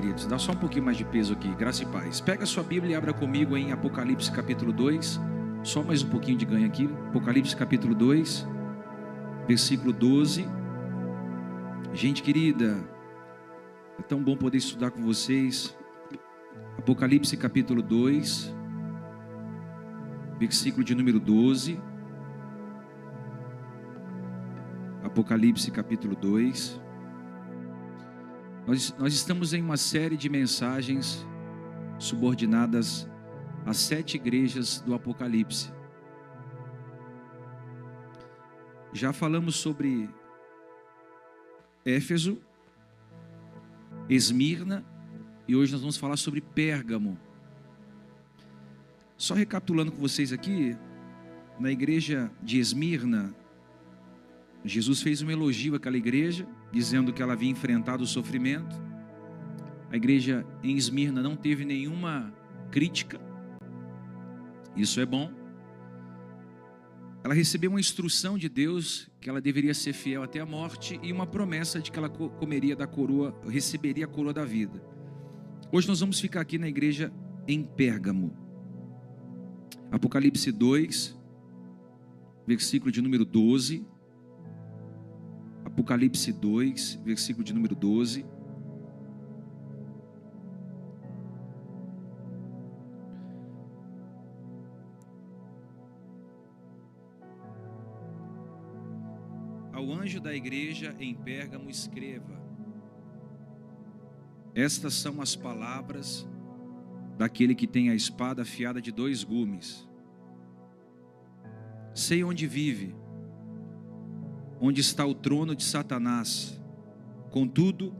Queridos. Dá só um pouquinho mais de peso aqui. Graça e paz. Pega a sua Bíblia e abra comigo em Apocalipse capítulo 2. Só mais um pouquinho de ganho aqui. Apocalipse capítulo 2, versículo 12. Gente querida, é tão bom poder estudar com vocês. Apocalipse capítulo 2, versículo de número 12. Apocalipse capítulo 2. Nós, nós estamos em uma série de mensagens subordinadas às sete igrejas do Apocalipse. Já falamos sobre Éfeso, Esmirna e hoje nós vamos falar sobre Pérgamo. Só recapitulando com vocês aqui, na igreja de Esmirna, Jesus fez um elogio àquela igreja, dizendo que ela havia enfrentado o sofrimento. A igreja em Esmirna não teve nenhuma crítica. Isso é bom. Ela recebeu uma instrução de Deus que ela deveria ser fiel até a morte e uma promessa de que ela comeria da coroa, receberia a coroa da vida. Hoje nós vamos ficar aqui na igreja em Pérgamo. Apocalipse 2, versículo de número 12 Apocalipse 2, versículo de número 12. Ao anjo da igreja em Pérgamo escreva: Estas são as palavras daquele que tem a espada afiada de dois gumes. Sei onde vive onde está o trono de Satanás. Contudo,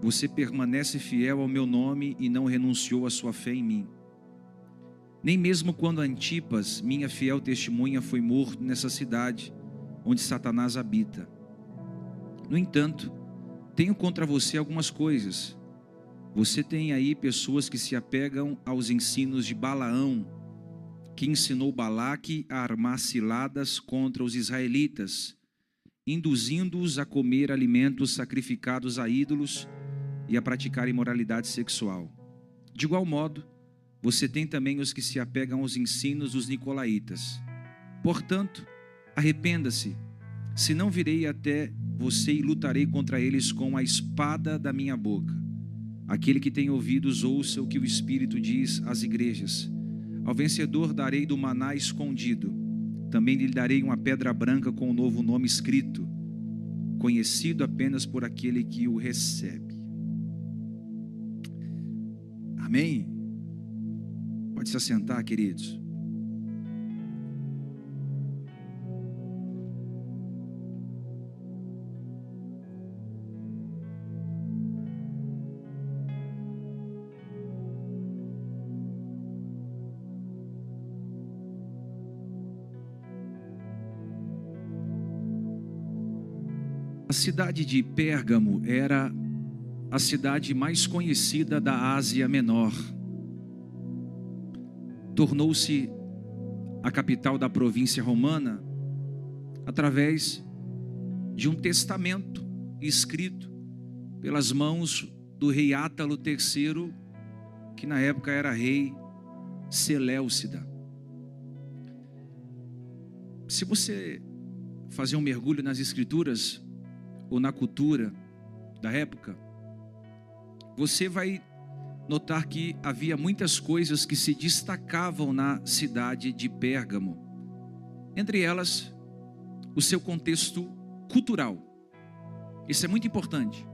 você permanece fiel ao meu nome e não renunciou à sua fé em mim. Nem mesmo quando Antipas, minha fiel testemunha, foi morto nessa cidade onde Satanás habita. No entanto, tenho contra você algumas coisas. Você tem aí pessoas que se apegam aos ensinos de Balaão, que ensinou Balaque a armar ciladas contra os israelitas induzindo-os a comer alimentos sacrificados a ídolos e a praticar imoralidade sexual. De igual modo, você tem também os que se apegam aos ensinos dos nicolaítas. Portanto, arrependa-se, senão virei até você e lutarei contra eles com a espada da minha boca. Aquele que tem ouvidos, ouça o que o Espírito diz às igrejas. Ao vencedor darei do maná escondido também lhe darei uma pedra branca com um novo nome escrito, conhecido apenas por aquele que o recebe. Amém? Pode se assentar, queridos. Cidade de Pérgamo era a cidade mais conhecida da Ásia Menor. Tornou-se a capital da província romana através de um testamento escrito pelas mãos do rei Átalo III, que na época era rei Seleucida. Se você fazer um mergulho nas escrituras, ou na cultura da época, você vai notar que havia muitas coisas que se destacavam na cidade de Pérgamo. Entre elas, o seu contexto cultural. Isso é muito importante.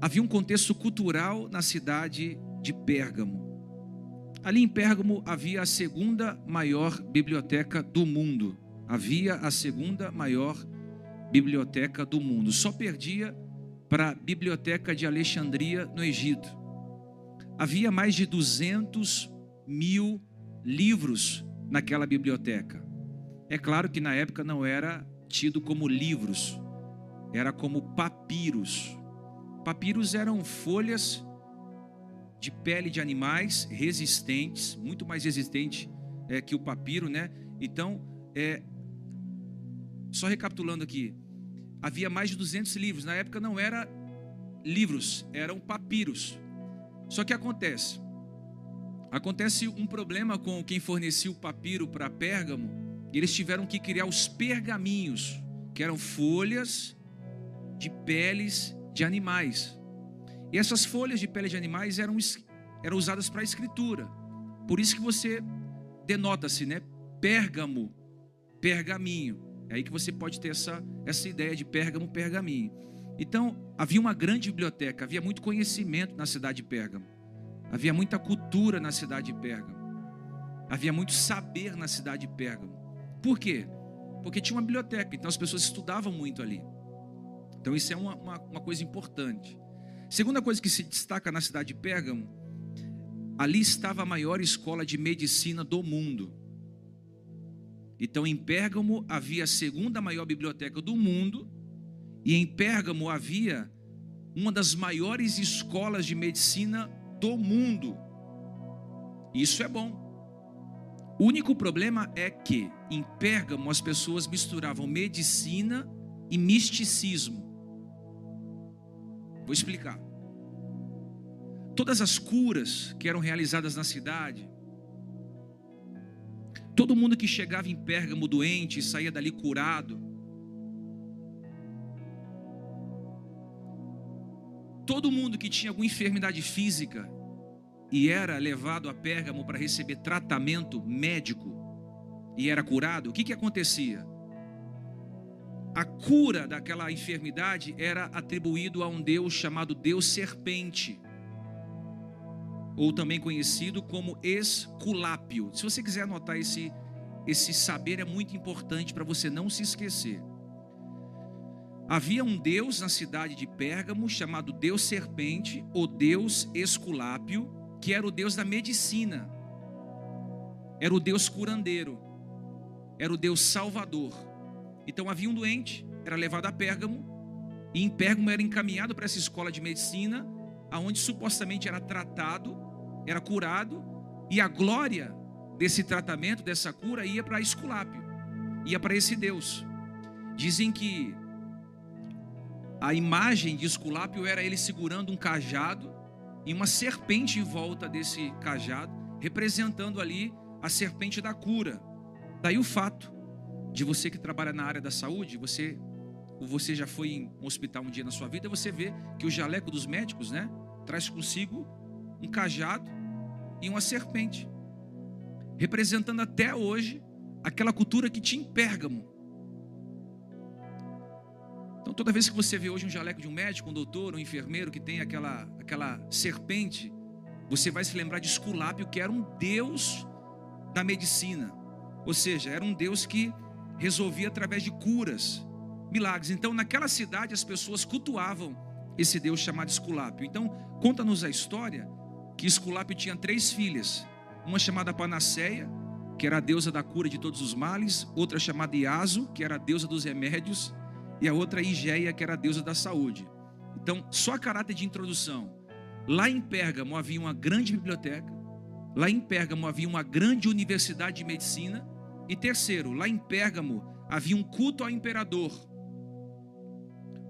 Havia um contexto cultural na cidade de Pérgamo. Ali em Pérgamo havia a segunda maior biblioteca do mundo. Havia a segunda maior biblioteca do mundo. Só perdia para a biblioteca de Alexandria, no Egito. Havia mais de 200 mil livros naquela biblioteca. É claro que na época não era tido como livros, era como papiros. Papiros eram folhas de pele de animais resistentes, muito mais resistente é, que o papiro, né? Então, é, só recapitulando aqui, havia mais de 200 livros. Na época não era livros, eram papiros. Só que acontece, acontece um problema com quem fornecia o papiro para Pérgamo, eles tiveram que criar os pergaminhos, que eram folhas de peles de animais. E essas folhas de pele de animais eram, eram usadas para escritura. Por isso que você denota-se, né? Pérgamo, pergaminho. É aí que você pode ter essa, essa ideia de Pérgamo, pergaminho. Então, havia uma grande biblioteca, havia muito conhecimento na cidade de Pérgamo. Havia muita cultura na cidade de Pérgamo. Havia muito saber na cidade de Pérgamo. Por quê? Porque tinha uma biblioteca, então as pessoas estudavam muito ali. Então, isso é uma, uma, uma coisa importante. Segunda coisa que se destaca na cidade de Pérgamo, ali estava a maior escola de medicina do mundo. Então, em Pérgamo havia a segunda maior biblioteca do mundo, e em Pérgamo havia uma das maiores escolas de medicina do mundo. Isso é bom. O único problema é que em Pérgamo as pessoas misturavam medicina e misticismo. Vou explicar. Todas as curas que eram realizadas na cidade, Todo mundo que chegava em Pérgamo doente e saía dali curado. Todo mundo que tinha alguma enfermidade física e era levado a Pérgamo para receber tratamento médico e era curado, o que, que acontecia? A cura daquela enfermidade era atribuído a um Deus chamado Deus Serpente ou também conhecido como Esculápio. Se você quiser anotar esse, esse saber, é muito importante para você não se esquecer. Havia um deus na cidade de Pérgamo chamado Deus Serpente, ou Deus Esculápio, que era o deus da medicina, era o deus curandeiro, era o deus salvador. Então havia um doente, era levado a Pérgamo, e em Pérgamo era encaminhado para essa escola de medicina, aonde supostamente era tratado era curado e a glória desse tratamento, dessa cura, ia para Esculápio, ia para esse Deus. Dizem que a imagem de Esculápio era ele segurando um cajado e uma serpente em volta desse cajado, representando ali a serpente da cura. Daí o fato de você que trabalha na área da saúde, você ou você já foi em um hospital um dia na sua vida, você vê que o jaleco dos médicos, né, traz consigo um cajado e uma serpente, representando até hoje aquela cultura que tinha em Pérgamo. Então, toda vez que você vê hoje um jaleco de um médico, um doutor, um enfermeiro que tem aquela, aquela serpente, você vai se lembrar de Esculápio, que era um deus da medicina, ou seja, era um deus que resolvia através de curas, milagres. Então, naquela cidade, as pessoas cultuavam esse deus chamado Esculápio. Então, conta-nos a história que Esculápio tinha três filhas, uma chamada Panaceia, que era a deusa da cura de todos os males, outra chamada Iaso, que era a deusa dos remédios, e a outra Igeia, que era a deusa da saúde. Então, só a caráter de introdução. Lá em Pérgamo havia uma grande biblioteca, lá em Pérgamo havia uma grande universidade de medicina, e terceiro, lá em Pérgamo havia um culto ao imperador.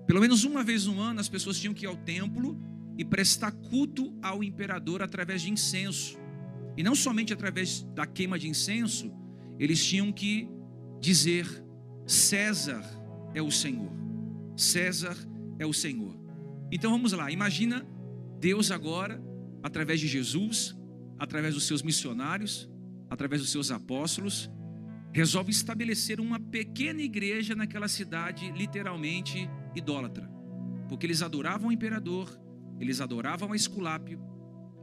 Pelo menos uma vez no ano as pessoas tinham que ir ao templo e prestar culto ao imperador através de incenso. E não somente através da queima de incenso, eles tinham que dizer: César é o Senhor. César é o Senhor. Então vamos lá, imagina Deus agora, através de Jesus, através dos seus missionários, através dos seus apóstolos, resolve estabelecer uma pequena igreja naquela cidade literalmente idólatra, porque eles adoravam o imperador, eles adoravam a Esculápio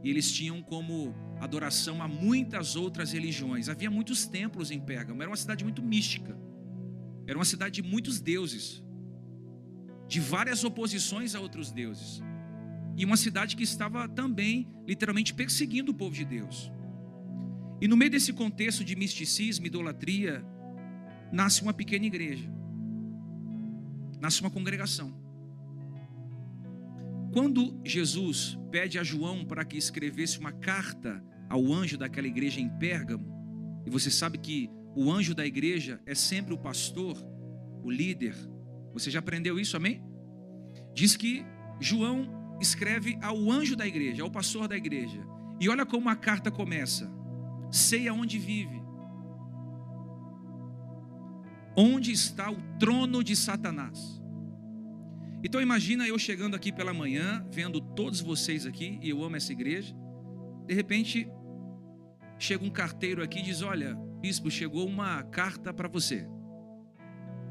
e eles tinham como adoração a muitas outras religiões. Havia muitos templos em Pérgamo, era uma cidade muito mística. Era uma cidade de muitos deuses, de várias oposições a outros deuses. E uma cidade que estava também, literalmente, perseguindo o povo de Deus. E no meio desse contexto de misticismo, idolatria, nasce uma pequena igreja, nasce uma congregação. Quando Jesus pede a João para que escrevesse uma carta ao anjo daquela igreja em Pérgamo, e você sabe que o anjo da igreja é sempre o pastor, o líder. Você já aprendeu isso, amém? Diz que João escreve ao anjo da igreja, ao pastor da igreja. E olha como a carta começa: Sei aonde vive. Onde está o trono de Satanás? Então imagina eu chegando aqui pela manhã, vendo todos vocês aqui, e eu amo essa igreja. De repente, chega um carteiro aqui e diz: Olha, bispo, chegou uma carta para você.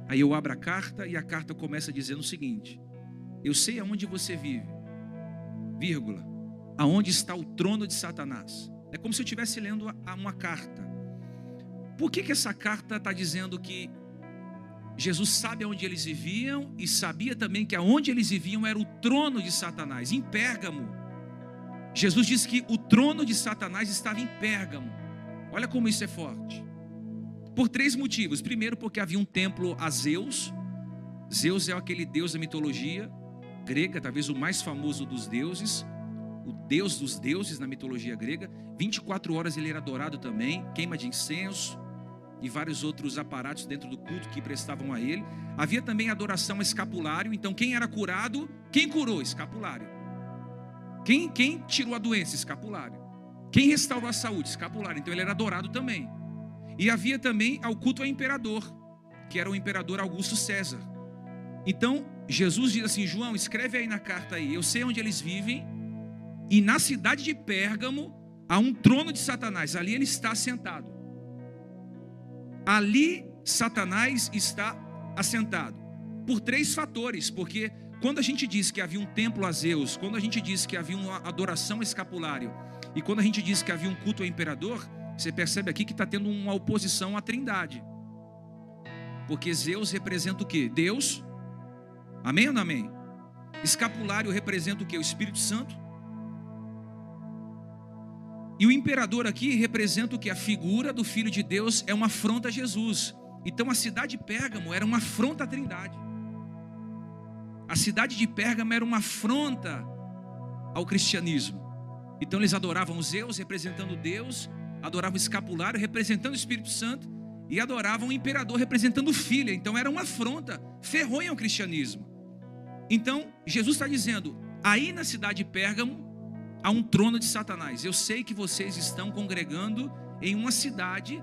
Aí eu abro a carta e a carta começa dizendo o seguinte: Eu sei aonde você vive, vírgula, aonde está o trono de Satanás. É como se eu estivesse lendo uma carta. Por que, que essa carta está dizendo que Jesus sabe aonde eles viviam e sabia também que aonde eles viviam era o trono de Satanás, em Pérgamo. Jesus disse que o trono de Satanás estava em Pérgamo. Olha como isso é forte. Por três motivos. Primeiro, porque havia um templo a Zeus. Zeus é aquele deus da mitologia grega, talvez o mais famoso dos deuses, o deus dos deuses na mitologia grega. 24 horas ele era adorado também, queima de incenso, e vários outros aparatos dentro do culto que prestavam a ele. Havia também adoração a escapulário, então quem era curado, quem curou? Escapulário. Quem, quem tirou a doença? Escapulário. Quem restaurou a saúde? Escapulário. Então ele era adorado também. E havia também ao culto ao imperador, que era o imperador Augusto César. Então Jesus diz assim: João, escreve aí na carta aí, eu sei onde eles vivem, e na cidade de Pérgamo há um trono de Satanás, ali ele está sentado. Ali Satanás está assentado. Por três fatores, porque quando a gente diz que havia um templo a Zeus, quando a gente diz que havia uma adoração a escapulário, e quando a gente diz que havia um culto ao imperador, você percebe aqui que está tendo uma oposição à trindade. Porque Zeus representa o que? Deus. Amém ou não amém? Escapulário representa o que? O Espírito Santo. E o imperador aqui representa o que? A figura do Filho de Deus é uma afronta a Jesus. Então a cidade de Pérgamo era uma afronta à Trindade. A cidade de Pérgamo era uma afronta ao cristianismo. Então eles adoravam Zeus representando Deus, adoravam o escapulário representando o Espírito Santo e adoravam o imperador representando o filho. Então era uma afronta ferronha ao cristianismo. Então Jesus está dizendo: aí na cidade de Pérgamo a um trono de Satanás. Eu sei que vocês estão congregando em uma cidade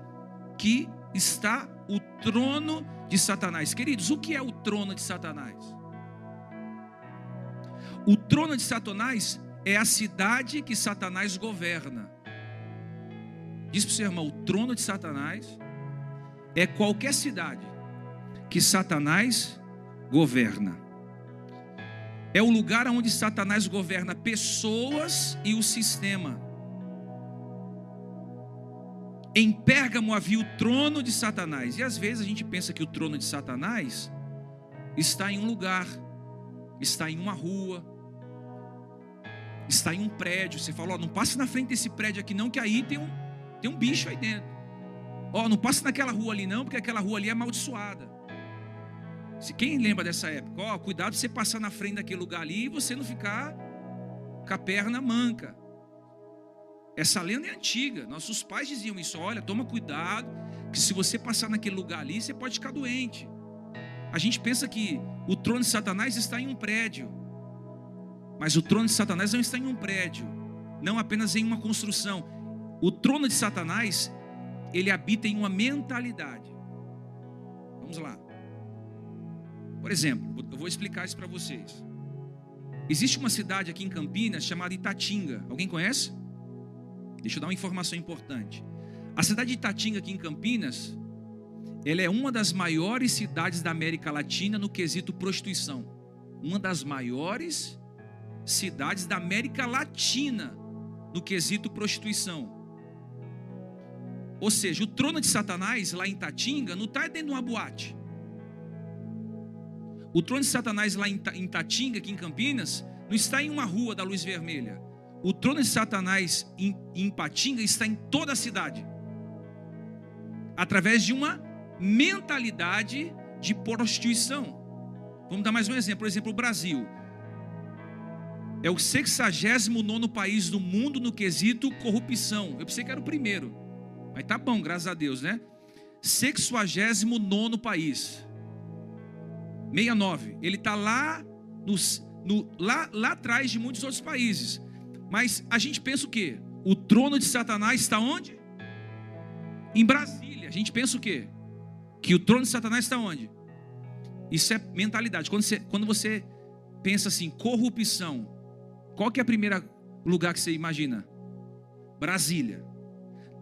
que está o trono de Satanás. Queridos, o que é o trono de Satanás? O trono de Satanás é a cidade que Satanás governa. Diz para o seu irmão: o trono de Satanás é qualquer cidade que Satanás governa. É o lugar onde Satanás governa pessoas e o sistema. Em Pérgamo havia o trono de Satanás. E às vezes a gente pensa que o trono de Satanás está em um lugar, está em uma rua, está em um prédio. Você fala, ó, não passe na frente desse prédio aqui não, que aí tem um, tem um bicho aí dentro. Ó, não passe naquela rua ali não, porque aquela rua ali é amaldiçoada. Se quem lembra dessa época, ó, cuidado você passar na frente daquele lugar ali e você não ficar com a perna manca. Essa lenda é antiga. Nossos pais diziam isso. Olha, toma cuidado, que se você passar naquele lugar ali, você pode ficar doente. A gente pensa que o trono de Satanás está em um prédio. Mas o trono de Satanás não está em um prédio, não apenas em uma construção. O trono de Satanás, ele habita em uma mentalidade. Vamos lá. Por exemplo, eu vou explicar isso para vocês. Existe uma cidade aqui em Campinas chamada Itatinga. Alguém conhece? Deixa eu dar uma informação importante. A cidade de Itatinga aqui em Campinas, ela é uma das maiores cidades da América Latina no quesito prostituição. Uma das maiores cidades da América Latina no quesito prostituição. Ou seja, o trono de Satanás lá em Tatinga não está dentro de uma boate. O trono de Satanás lá em Tatinga, aqui em Campinas, não está em uma rua da luz vermelha. O trono de Satanás em, em Patinga está em toda a cidade. Através de uma mentalidade de prostituição. Vamos dar mais um exemplo. Por exemplo, o Brasil. É o 69 país do mundo no quesito corrupção. Eu pensei que era o primeiro. Mas tá bom, graças a Deus, né? 69 país. 69. Ele está lá no, lá, lá atrás de muitos outros países. Mas a gente pensa o quê? O trono de Satanás está onde? Em Brasília. A gente pensa o quê? Que o trono de Satanás está onde? Isso é mentalidade. Quando você, quando você pensa assim, corrupção, qual que é o primeiro lugar que você imagina? Brasília.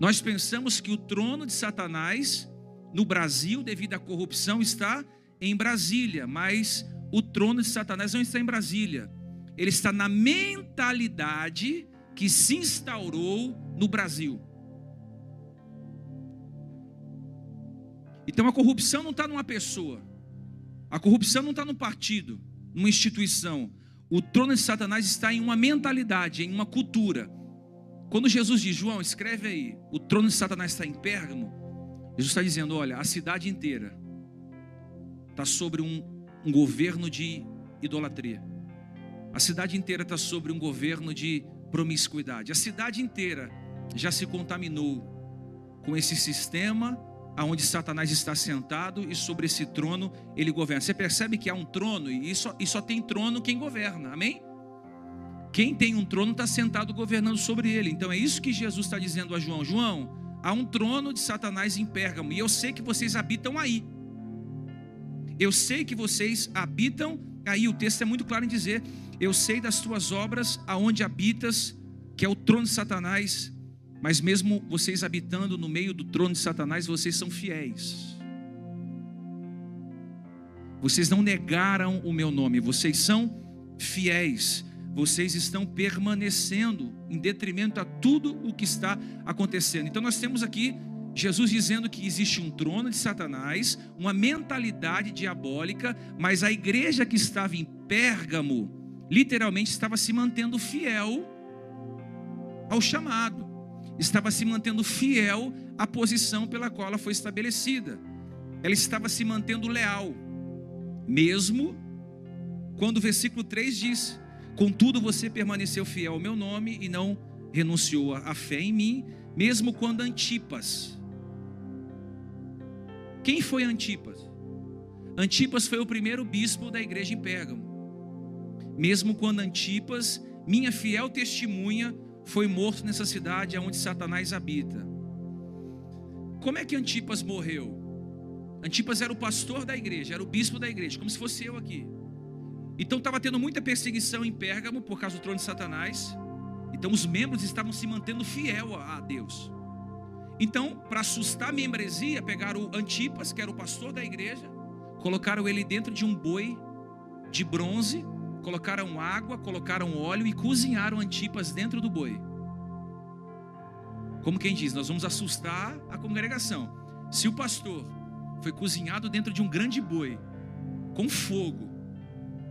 Nós pensamos que o trono de Satanás no Brasil, devido à corrupção, está em Brasília, mas o trono de Satanás não está em Brasília. Ele está na mentalidade que se instaurou no Brasil. Então a corrupção não está numa pessoa, a corrupção não está num partido, numa instituição. O trono de Satanás está em uma mentalidade, em uma cultura. Quando Jesus diz, João, escreve aí, o trono de Satanás está em Pérgamo, Jesus está dizendo: olha, a cidade inteira está sobre um, um governo de idolatria. A cidade inteira está sobre um governo de promiscuidade. A cidade inteira já se contaminou com esse sistema aonde Satanás está sentado e sobre esse trono ele governa. Você percebe que há um trono e só, e só tem trono quem governa, amém? Quem tem um trono está sentado governando sobre ele. Então é isso que Jesus está dizendo a João: João, há um trono de Satanás em Pérgamo e eu sei que vocês habitam aí. Eu sei que vocês habitam aí. O texto é muito claro em dizer: Eu sei das tuas obras, aonde habitas, que é o trono de Satanás mas mesmo vocês habitando no meio do trono de Satanás, vocês são fiéis. Vocês não negaram o meu nome, vocês são fiéis. Vocês estão permanecendo em detrimento a tudo o que está acontecendo. Então nós temos aqui Jesus dizendo que existe um trono de Satanás, uma mentalidade diabólica, mas a igreja que estava em Pérgamo literalmente estava se mantendo fiel ao chamado estava se mantendo fiel à posição pela qual ela foi estabelecida. Ela estava se mantendo leal, mesmo quando o versículo 3 diz: Contudo, você permaneceu fiel ao meu nome e não renunciou à fé em mim, mesmo quando Antipas. Quem foi Antipas? Antipas foi o primeiro bispo da igreja em Pérgamo. Mesmo quando Antipas, minha fiel testemunha, foi morto nessa cidade onde Satanás habita. Como é que Antipas morreu? Antipas era o pastor da igreja, era o bispo da igreja, como se fosse eu aqui. Então estava tendo muita perseguição em Pérgamo por causa do trono de Satanás. Então os membros estavam se mantendo fiel a Deus. Então, para assustar a membresia, pegaram o Antipas, que era o pastor da igreja, colocaram ele dentro de um boi de bronze colocaram água, colocaram óleo e cozinharam Antipas dentro do boi. Como quem diz, nós vamos assustar a congregação. Se o pastor foi cozinhado dentro de um grande boi, com fogo,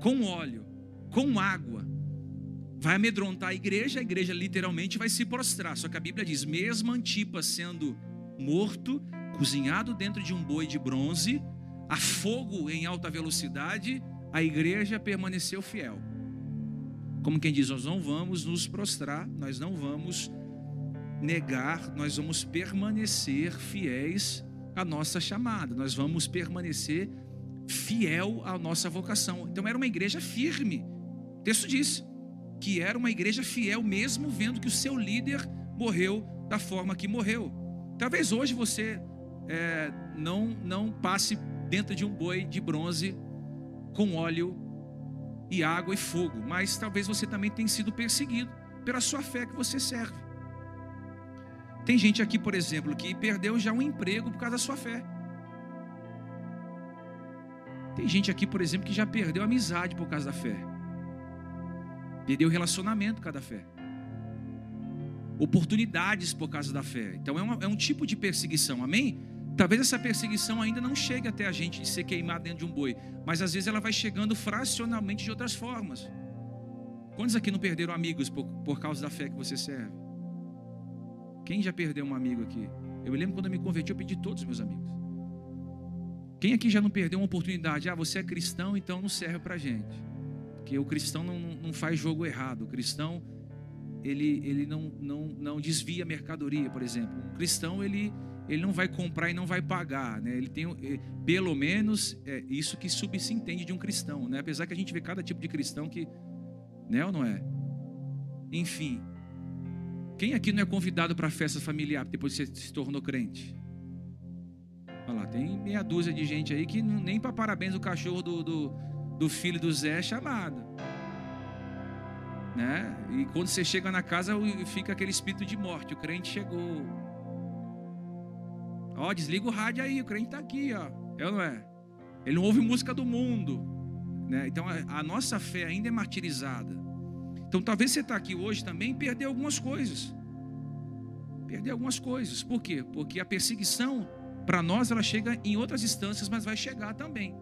com óleo, com água, vai amedrontar a igreja, a igreja literalmente vai se prostrar. Só que a Bíblia diz: mesmo Antipas sendo morto, cozinhado dentro de um boi de bronze, a fogo em alta velocidade, a igreja permaneceu fiel. Como quem diz, nós não vamos nos prostrar, nós não vamos negar, nós vamos permanecer fiéis à nossa chamada, nós vamos permanecer fiel à nossa vocação. Então era uma igreja firme. O texto diz que era uma igreja fiel, mesmo vendo que o seu líder morreu da forma que morreu. Talvez hoje você é, não, não passe dentro de um boi de bronze com óleo e água e fogo, mas talvez você também tenha sido perseguido pela sua fé que você serve. Tem gente aqui, por exemplo, que perdeu já um emprego por causa da sua fé. Tem gente aqui, por exemplo, que já perdeu amizade por causa da fé. Perdeu relacionamento por causa da fé. Oportunidades por causa da fé. Então é, uma, é um tipo de perseguição, amém? Talvez essa perseguição ainda não chegue até a gente de ser queimado dentro de um boi, mas às vezes ela vai chegando fracionalmente de outras formas. Quantos aqui não perderam amigos por, por causa da fé que você serve? Quem já perdeu um amigo aqui? Eu me lembro quando eu me converti, eu pedi todos os meus amigos. Quem aqui já não perdeu uma oportunidade? Ah, você é cristão, então não serve para gente. Porque o cristão não, não faz jogo errado. O cristão, ele, ele não, não, não desvia mercadoria, por exemplo. O cristão, ele ele não vai comprar e não vai pagar, né? Ele tem, eh, pelo menos, é isso que subsentende de um cristão, né? Apesar que a gente vê cada tipo de cristão que, né ou não é? Enfim, quem aqui não é convidado para festa familiar depois que você se tornou crente? Olha lá, tem meia dúzia de gente aí que nem para parabéns do cachorro do, do, do filho do Zé é chamado. Né? E quando você chega na casa, fica aquele espírito de morte. O crente chegou. Ó, desliga o rádio aí, o crente está aqui, ó. É ou não é? Ele não ouve música do mundo. Né? Então a, a nossa fé ainda é martirizada. Então talvez você está aqui hoje também e perdeu algumas coisas. Perdeu algumas coisas. Por quê? Porque a perseguição, para nós, ela chega em outras instâncias, mas vai chegar também.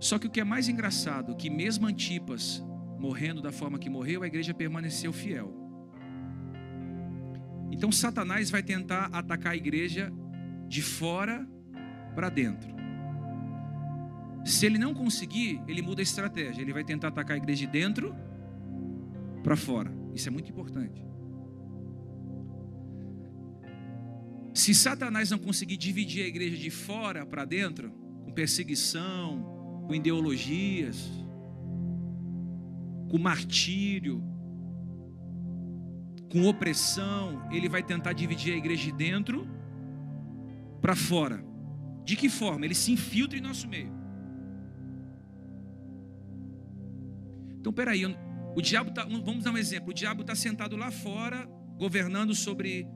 Só que o que é mais engraçado, que mesmo Antipas morrendo da forma que morreu, a igreja permaneceu fiel. Então Satanás vai tentar atacar a igreja de fora para dentro. Se ele não conseguir, ele muda a estratégia. Ele vai tentar atacar a igreja de dentro para fora. Isso é muito importante. Se Satanás não conseguir dividir a igreja de fora para dentro, com perseguição, com ideologias, com martírio, com opressão, ele vai tentar dividir a igreja de dentro para fora. De que forma? Ele se infiltra em nosso meio. Então, peraí, o diabo tá, vamos dar um exemplo. O diabo está sentado lá fora, governando sobre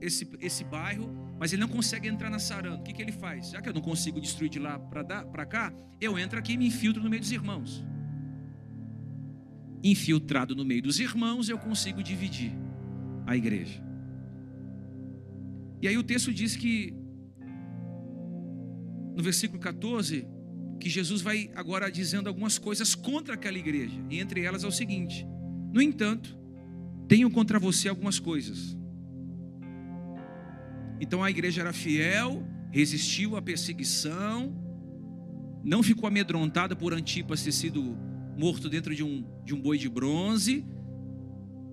esse, esse bairro, mas ele não consegue entrar na saranda. O que, que ele faz? Já que eu não consigo destruir de lá para cá, eu entro aqui e me infiltro no meio dos irmãos infiltrado no meio dos irmãos, eu consigo dividir a igreja. E aí o texto diz que, no versículo 14, que Jesus vai agora dizendo algumas coisas contra aquela igreja, e entre elas é o seguinte: No entanto, tenho contra você algumas coisas. Então a igreja era fiel, resistiu à perseguição, não ficou amedrontada por Antipas ter sido morto dentro de um, de um boi de bronze,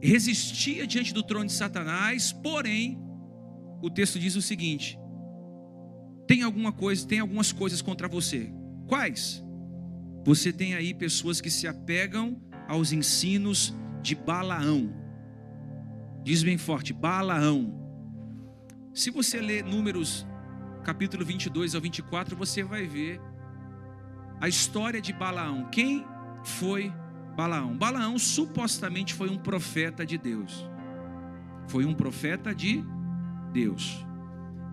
resistia diante do trono de Satanás, porém, o texto diz o seguinte: tem alguma coisa, tem algumas coisas contra você. Quais? Você tem aí pessoas que se apegam aos ensinos de Balaão. Diz bem forte, Balaão. Se você ler Números capítulo 22 ao 24, você vai ver a história de Balaão. Quem foi Balaão. Balaão supostamente foi um profeta de Deus. Foi um profeta de Deus.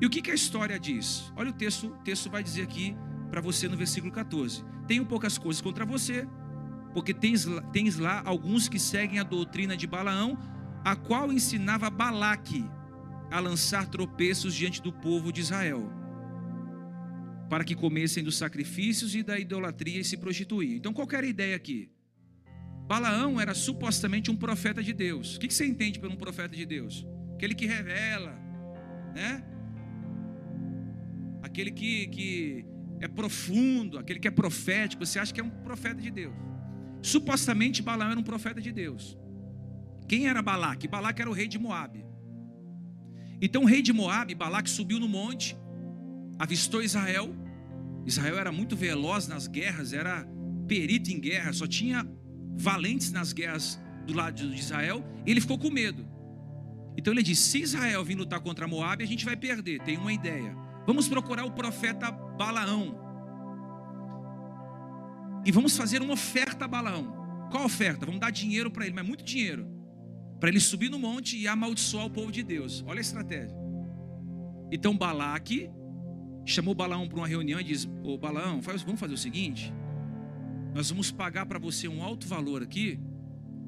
E o que, que a história diz? Olha o texto, o texto vai dizer aqui para você no versículo 14: Tenho poucas coisas contra você, porque tens, tens lá alguns que seguem a doutrina de Balaão, a qual ensinava Balaque a lançar tropeços diante do povo de Israel para que comessem dos sacrifícios e da idolatria e se prostituíam. Então, qual era a ideia aqui? Balaão era supostamente um profeta de Deus. O que você entende por um profeta de Deus? Aquele que revela, né? Aquele que, que é profundo, aquele que é profético. Você acha que é um profeta de Deus? Supostamente Balaão era um profeta de Deus. Quem era Balaque? Balaque era o rei de Moabe. Então o rei de Moabe, Balaque, subiu no monte avistou Israel. Israel era muito veloz nas guerras, era perito em guerra, só tinha valentes nas guerras do lado de Israel, ele ficou com medo. Então ele disse: se Israel vir lutar contra Moab, a gente vai perder. Tem uma ideia. Vamos procurar o profeta Balaão. E vamos fazer uma oferta a Balaão. Qual oferta? Vamos dar dinheiro para ele, mas muito dinheiro. Para ele subir no monte e amaldiçoar o povo de Deus. Olha a estratégia. Então Balaque chamou Balaão para uma reunião e disse: Ô Balaão, vamos fazer o seguinte: nós vamos pagar para você um alto valor aqui,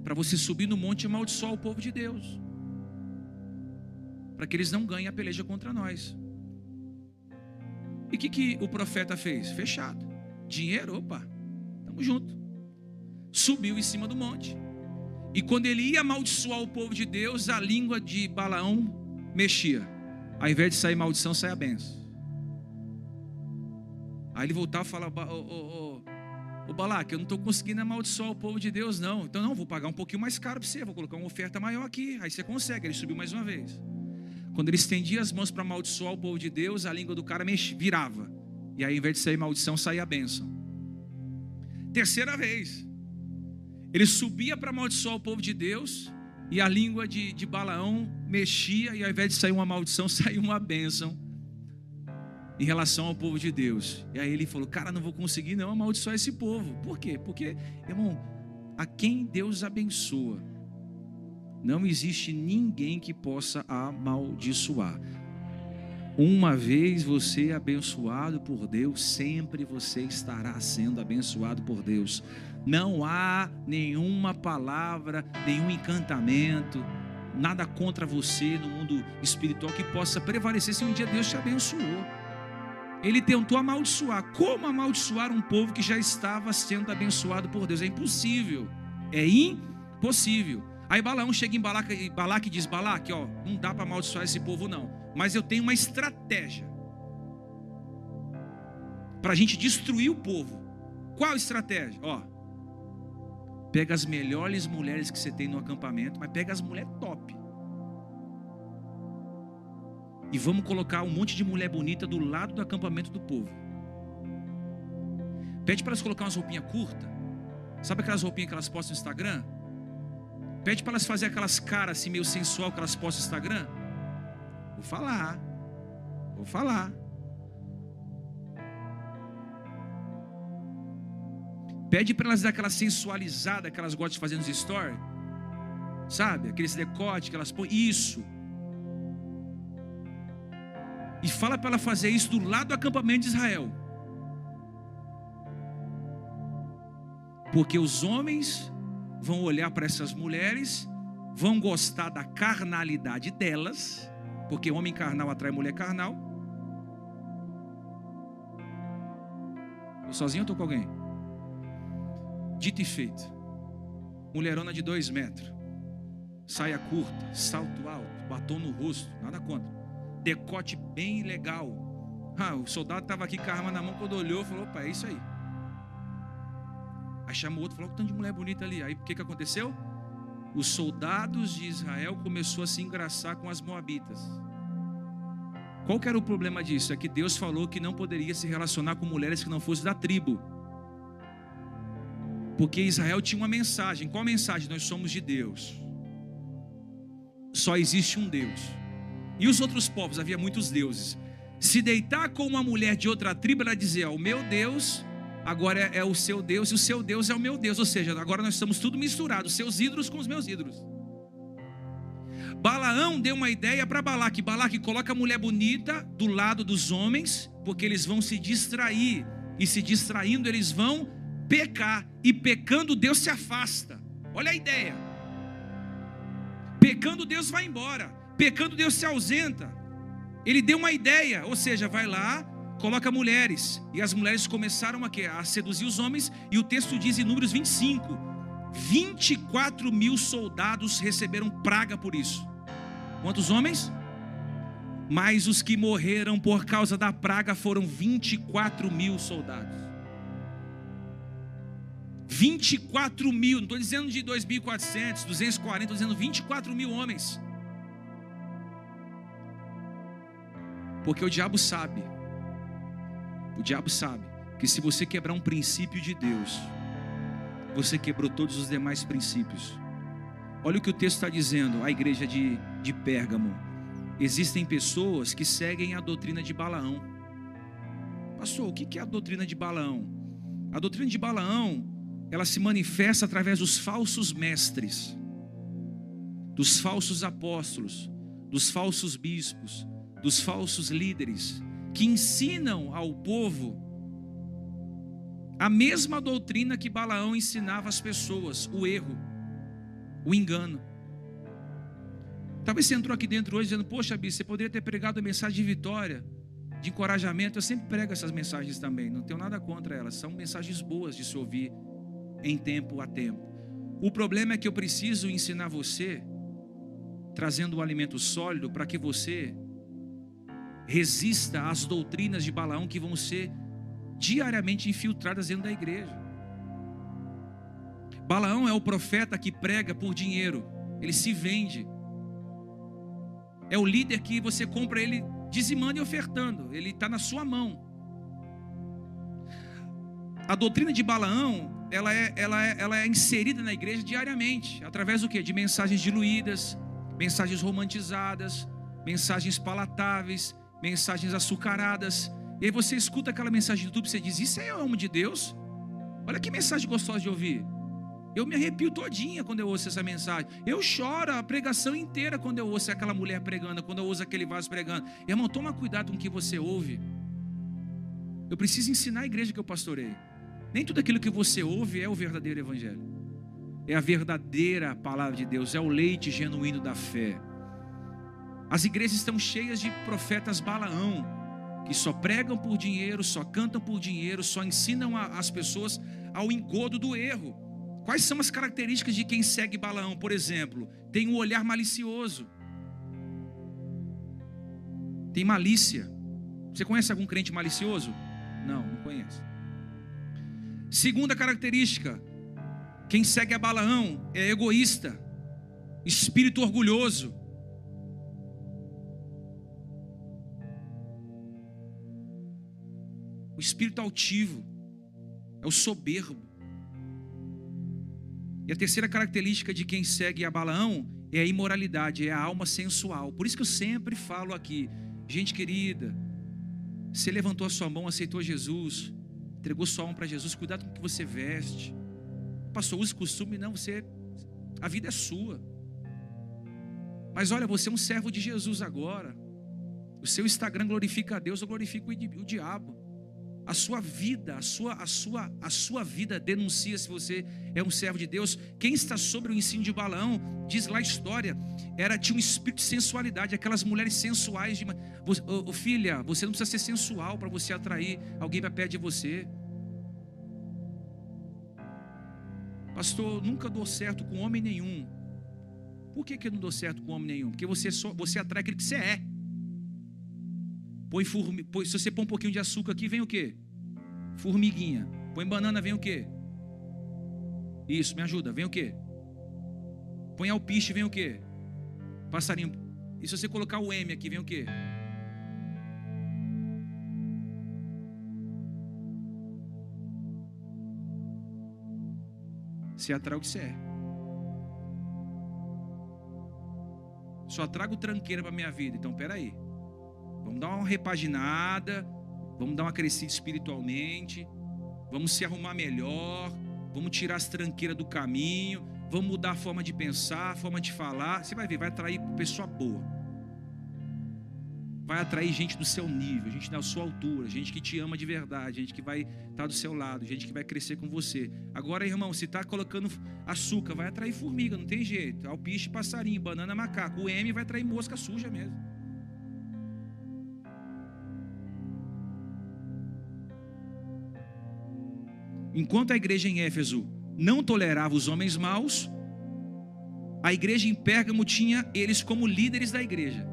para você subir no monte e amaldiçoar o povo de Deus, para que eles não ganhem a peleja contra nós. E o que, que o profeta fez? Fechado. Dinheiro, opa, tamo junto. Subiu em cima do monte. E quando ele ia amaldiçoar o povo de Deus, a língua de Balaão mexia. Ao invés de sair maldição, sai a benção. Aí ele voltava e falava: Ô, ô, ô, ô Balaque, eu não estou conseguindo amaldiçoar o povo de Deus, não. Então, não, vou pagar um pouquinho mais caro para você, vou colocar uma oferta maior aqui. Aí você consegue. Ele subiu mais uma vez. Quando ele estendia as mãos para amaldiçoar o povo de Deus, a língua do cara virava. E aí, ao invés de sair maldição, saía a bênção. Terceira vez. Ele subia para amaldiçoar o povo de Deus, e a língua de, de Balaão mexia, e ao invés de sair uma maldição, saía uma bênção em relação ao povo de Deus. E aí ele falou: Cara, não vou conseguir não amaldiçoar esse povo. Por quê? Porque, irmão, a quem Deus abençoa, não existe ninguém que possa amaldiçoar. Uma vez você é abençoado por Deus, sempre você estará sendo abençoado por Deus. Não há nenhuma palavra, nenhum encantamento, nada contra você no mundo espiritual que possa prevalecer se um dia Deus te abençoou. Ele tentou amaldiçoar. Como amaldiçoar um povo que já estava sendo abençoado por Deus? É impossível. É impossível. Aí Balaão chega em Balaque, Balaque e diz: Balaque, ó, não dá para amaldiçoar esse povo, não. Mas eu tenho uma estratégia para a gente destruir o povo. Qual estratégia? Ó, pega as melhores mulheres que você tem no acampamento, mas pega as mulheres top. E vamos colocar um monte de mulher bonita do lado do acampamento do povo. Pede para elas colocar umas roupinhas curtas. Sabe aquelas roupinhas que elas postam no Instagram? Pede para elas fazer aquelas caras assim meio sensual que elas postam no Instagram. Vou falar. Vou falar. Pede para elas dar aquela sensualizada que elas gostam de fazer nos stories. Sabe? Aqueles decote que elas põem. Isso. E fala para ela fazer isso do lado do acampamento de Israel. Porque os homens vão olhar para essas mulheres, vão gostar da carnalidade delas, porque homem carnal atrai mulher carnal. Estou sozinho ou estou com alguém? Dito e feito. Mulherona de dois metros, saia curta, salto alto, batom no rosto, nada contra. Decote bem legal. Ah, o soldado estava aqui com a arma na mão, quando olhou, falou: opa, é isso aí. Aí chamou outro, falou: que tanto de mulher bonita ali. Aí o que, que aconteceu? Os soldados de Israel começou a se engraçar com as moabitas. Qual que era o problema disso? É que Deus falou que não poderia se relacionar com mulheres que não fossem da tribo. Porque Israel tinha uma mensagem. Qual mensagem? Nós somos de Deus. Só existe um Deus. E os outros povos, havia muitos deuses. Se deitar com uma mulher de outra tribo, ela dizia: O meu Deus agora é, é, o seu Deus e o seu Deus é o meu Deus. Ou seja, agora nós estamos tudo misturados, seus ídolos com os meus ídolos. Balaão deu uma ideia para Balaque. Balaque coloca a mulher bonita do lado dos homens, porque eles vão se distrair. E se distraindo, eles vão pecar. E pecando, Deus se afasta. Olha a ideia. Pecando, Deus vai embora. Pecando, Deus se ausenta. Ele deu uma ideia, ou seja, vai lá, coloca mulheres. E as mulheres começaram a, a seduzir os homens. E o texto diz em Números 25: 24 mil soldados receberam praga por isso. Quantos homens? Mas os que morreram por causa da praga foram 24 mil soldados. 24 mil, não estou dizendo de 2.400, 240, estou dizendo 24 mil homens. Porque o diabo sabe o diabo sabe que se você quebrar um princípio de Deus, você quebrou todos os demais princípios. Olha o que o texto está dizendo, a igreja de, de Pérgamo. Existem pessoas que seguem a doutrina de Balaão. Pastor, o que é a doutrina de Balaão? A doutrina de Balaão, ela se manifesta através dos falsos mestres, dos falsos apóstolos, dos falsos bispos, dos falsos líderes, que ensinam ao povo a mesma doutrina que Balaão ensinava às pessoas, o erro, o engano. Talvez você entrou aqui dentro hoje dizendo: Poxa, Bi, você poderia ter pregado a mensagem de vitória, de encorajamento. Eu sempre prego essas mensagens também, não tenho nada contra elas, são mensagens boas de se ouvir em tempo a tempo. O problema é que eu preciso ensinar você, trazendo um alimento sólido, para que você resista às doutrinas de Balaão que vão ser diariamente infiltradas dentro da igreja. Balaão é o profeta que prega por dinheiro, ele se vende. É o líder que você compra ele dizimando e ofertando. Ele está na sua mão. A doutrina de Balaão, ela é, ela, é, ela é inserida na igreja diariamente. Através do quê? De mensagens diluídas, mensagens romantizadas, mensagens palatáveis, mensagens açucaradas. E aí você escuta aquela mensagem do YouTube e você diz, isso é alma de Deus? Olha que mensagem gostosa de ouvir. Eu me arrepio todinha quando eu ouço essa mensagem. Eu choro a pregação inteira quando eu ouço aquela mulher pregando, quando eu ouço aquele vaso pregando. Irmão, toma cuidado com o que você ouve. Eu preciso ensinar a igreja que eu pastorei. Nem tudo aquilo que você ouve é o verdadeiro evangelho. É a verdadeira palavra de Deus, é o leite genuíno da fé. As igrejas estão cheias de profetas Balaão, que só pregam por dinheiro, só cantam por dinheiro, só ensinam as pessoas ao engodo do erro. Quais são as características de quem segue Balaão? Por exemplo, tem um olhar malicioso, tem malícia. Você conhece algum crente malicioso? Não, não conhece. Segunda característica: quem segue a Balaão é egoísta, espírito orgulhoso. O espírito altivo é o soberbo. E a terceira característica de quem segue a Balaão é a imoralidade, é a alma sensual. Por isso que eu sempre falo aqui, gente querida, você levantou a sua mão, aceitou Jesus, entregou sua alma para Jesus, cuidado com o que você veste. Pastor, use costume, não, você a vida é sua. Mas olha, você é um servo de Jesus agora. O seu Instagram glorifica a Deus ou glorifica o diabo. A sua vida, a sua, a sua, a sua vida denuncia se você é um servo de Deus. Quem está sobre o ensino de Balaão, diz lá a história, era tinha um espírito de sensualidade, aquelas mulheres sensuais de oh, oh, filha, você não precisa ser sensual para você atrair alguém para perto de você. Pastor, nunca dou certo com homem nenhum. Por que, que eu não dou certo com homem nenhum? Porque você só, você atrai aquele que você é. Põe formi... Põe... Se você põe um pouquinho de açúcar aqui, vem o quê? Formiguinha. Põe banana, vem o quê? Isso, me ajuda, vem o quê? Põe alpiste, vem o quê? Passarinho. E se você colocar o M aqui, vem o quê? Você atrai o que você é. Só trago tranqueira para minha vida. Então, peraí. aí. Vamos dar uma repaginada, vamos dar uma crescida espiritualmente, vamos se arrumar melhor, vamos tirar as tranqueiras do caminho, vamos mudar a forma de pensar, a forma de falar. Você vai ver, vai atrair pessoa boa. Vai atrair gente do seu nível, gente da sua altura, gente que te ama de verdade, gente que vai estar tá do seu lado, gente que vai crescer com você. Agora, irmão, se está colocando açúcar, vai atrair formiga, não tem jeito. Alpiste, passarinho, banana, macaco. O M vai atrair mosca suja mesmo. Enquanto a igreja em Éfeso não tolerava os homens maus, a igreja em Pérgamo tinha eles como líderes da igreja.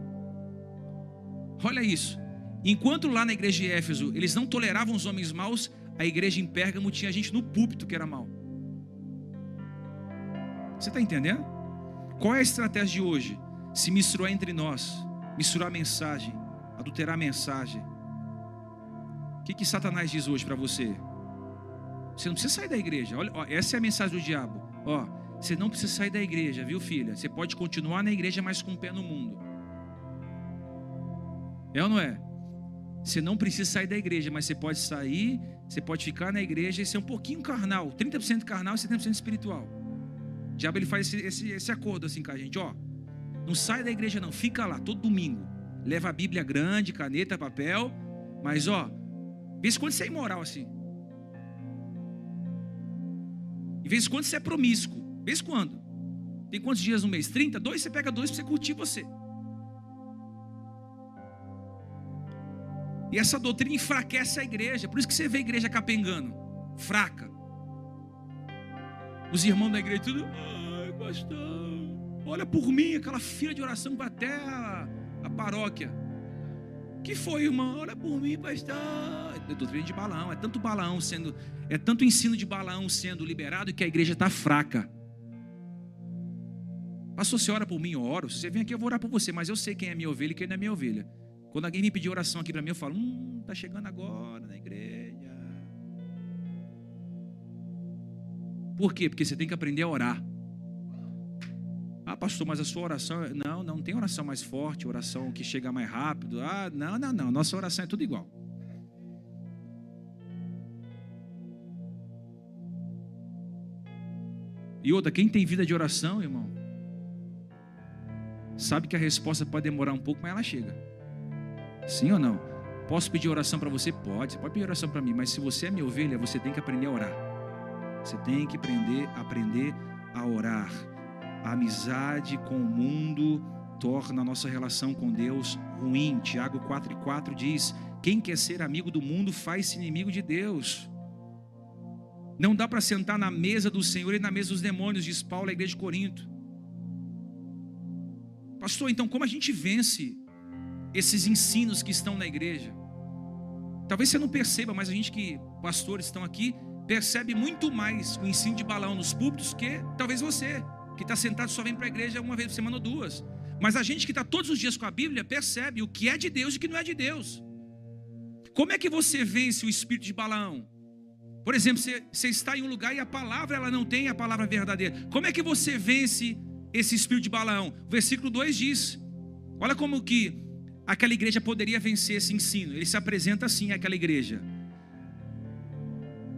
Olha isso. Enquanto lá na igreja de Éfeso eles não toleravam os homens maus, a igreja em Pérgamo tinha gente no púlpito que era mau. Você está entendendo? Qual é a estratégia de hoje? Se misturar entre nós, misturar a mensagem, adulterar a mensagem. O que, que Satanás diz hoje para você? Você não precisa sair da igreja. Olha, ó, essa é a mensagem do diabo. Ó, você não precisa sair da igreja, viu, filha? Você pode continuar na igreja, mas com o pé no mundo. É ou não é? Você não precisa sair da igreja, mas você pode sair, você pode ficar na igreja e ser um pouquinho carnal, 30% carnal e 70% espiritual. O diabo ele faz esse, esse, esse acordo assim com a gente, ó. Não sai da igreja não, fica lá todo domingo. Leva a Bíblia grande, caneta, papel, mas ó, vê se quando você é imoral assim. De vez quando você é promíscuo. Vez quando. Tem quantos dias no mês? 30? Dois, você pega dois para você curtir você. E essa doutrina enfraquece a igreja. Por isso que você vê a igreja capengando. Fraca. Os irmãos da igreja tudo. Ai, pastor. Olha por mim, aquela fila de oração para até a, a paróquia. Que foi, irmão? Olha por mim, pastor. É doutrina de Balaão. É tanto Balaão sendo. É tanto ensino de Balaão sendo liberado que a igreja está fraca. Pastor, você ora por mim, eu oro. Se você vem aqui, eu vou orar por você, mas eu sei quem é minha ovelha e quem não é minha ovelha. Quando alguém me pedir oração aqui para mim, eu falo: Hum, tá chegando agora na igreja. Por quê? Porque você tem que aprender a orar. Ah, pastor, mas a sua oração. é- Não, não tem oração mais forte, oração que chega mais rápido. Ah, não, não, não. Nossa oração é tudo igual. E outra, quem tem vida de oração, irmão, sabe que a resposta pode demorar um pouco, mas ela chega. Sim ou não? Posso pedir oração para você? Pode. Você pode pedir oração para mim, mas se você é minha ovelha, você tem que aprender a orar. Você tem que aprender, aprender a orar. A amizade com o mundo torna a nossa relação com Deus ruim. Tiago 4,4 diz: Quem quer ser amigo do mundo faz-se inimigo de Deus. Não dá para sentar na mesa do Senhor e na mesa dos demônios, diz Paulo à igreja de Corinto. Pastor, então como a gente vence esses ensinos que estão na igreja? Talvez você não perceba, mas a gente que, pastores, estão aqui, percebe muito mais o ensino de balão nos púlpitos que talvez você, que está sentado só vem para a igreja uma vez por semana ou duas. Mas a gente que está todos os dias com a Bíblia percebe o que é de Deus e o que não é de Deus. Como é que você vence o espírito de Balaão? Por exemplo, você, você está em um lugar e a palavra ela não tem a palavra verdadeira. Como é que você vence esse espírito de Balaão? O versículo 2 diz: Olha como que aquela igreja poderia vencer esse ensino. Ele se apresenta assim àquela igreja.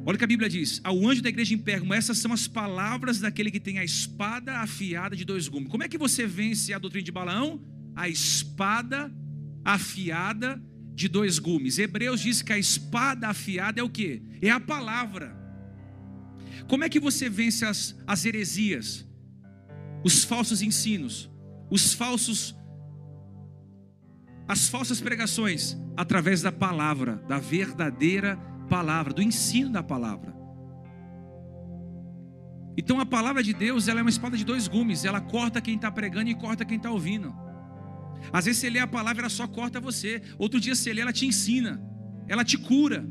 Olha o que a Bíblia diz: Ao anjo da igreja em Pérgamo, essas são as palavras daquele que tem a espada afiada de dois gumes. Como é que você vence a doutrina de Balaão? A espada afiada de dois gumes. Hebreus diz que a espada afiada é o que? É a palavra. Como é que você vence as, as heresias, os falsos ensinos, os falsos, as falsas pregações? Através da palavra, da verdadeira palavra, do ensino da palavra. Então a palavra de Deus ela é uma espada de dois gumes, ela corta quem está pregando e corta quem está ouvindo. Às vezes você lê a palavra, ela só corta você. Outro dia você lê, ela te ensina, ela te cura.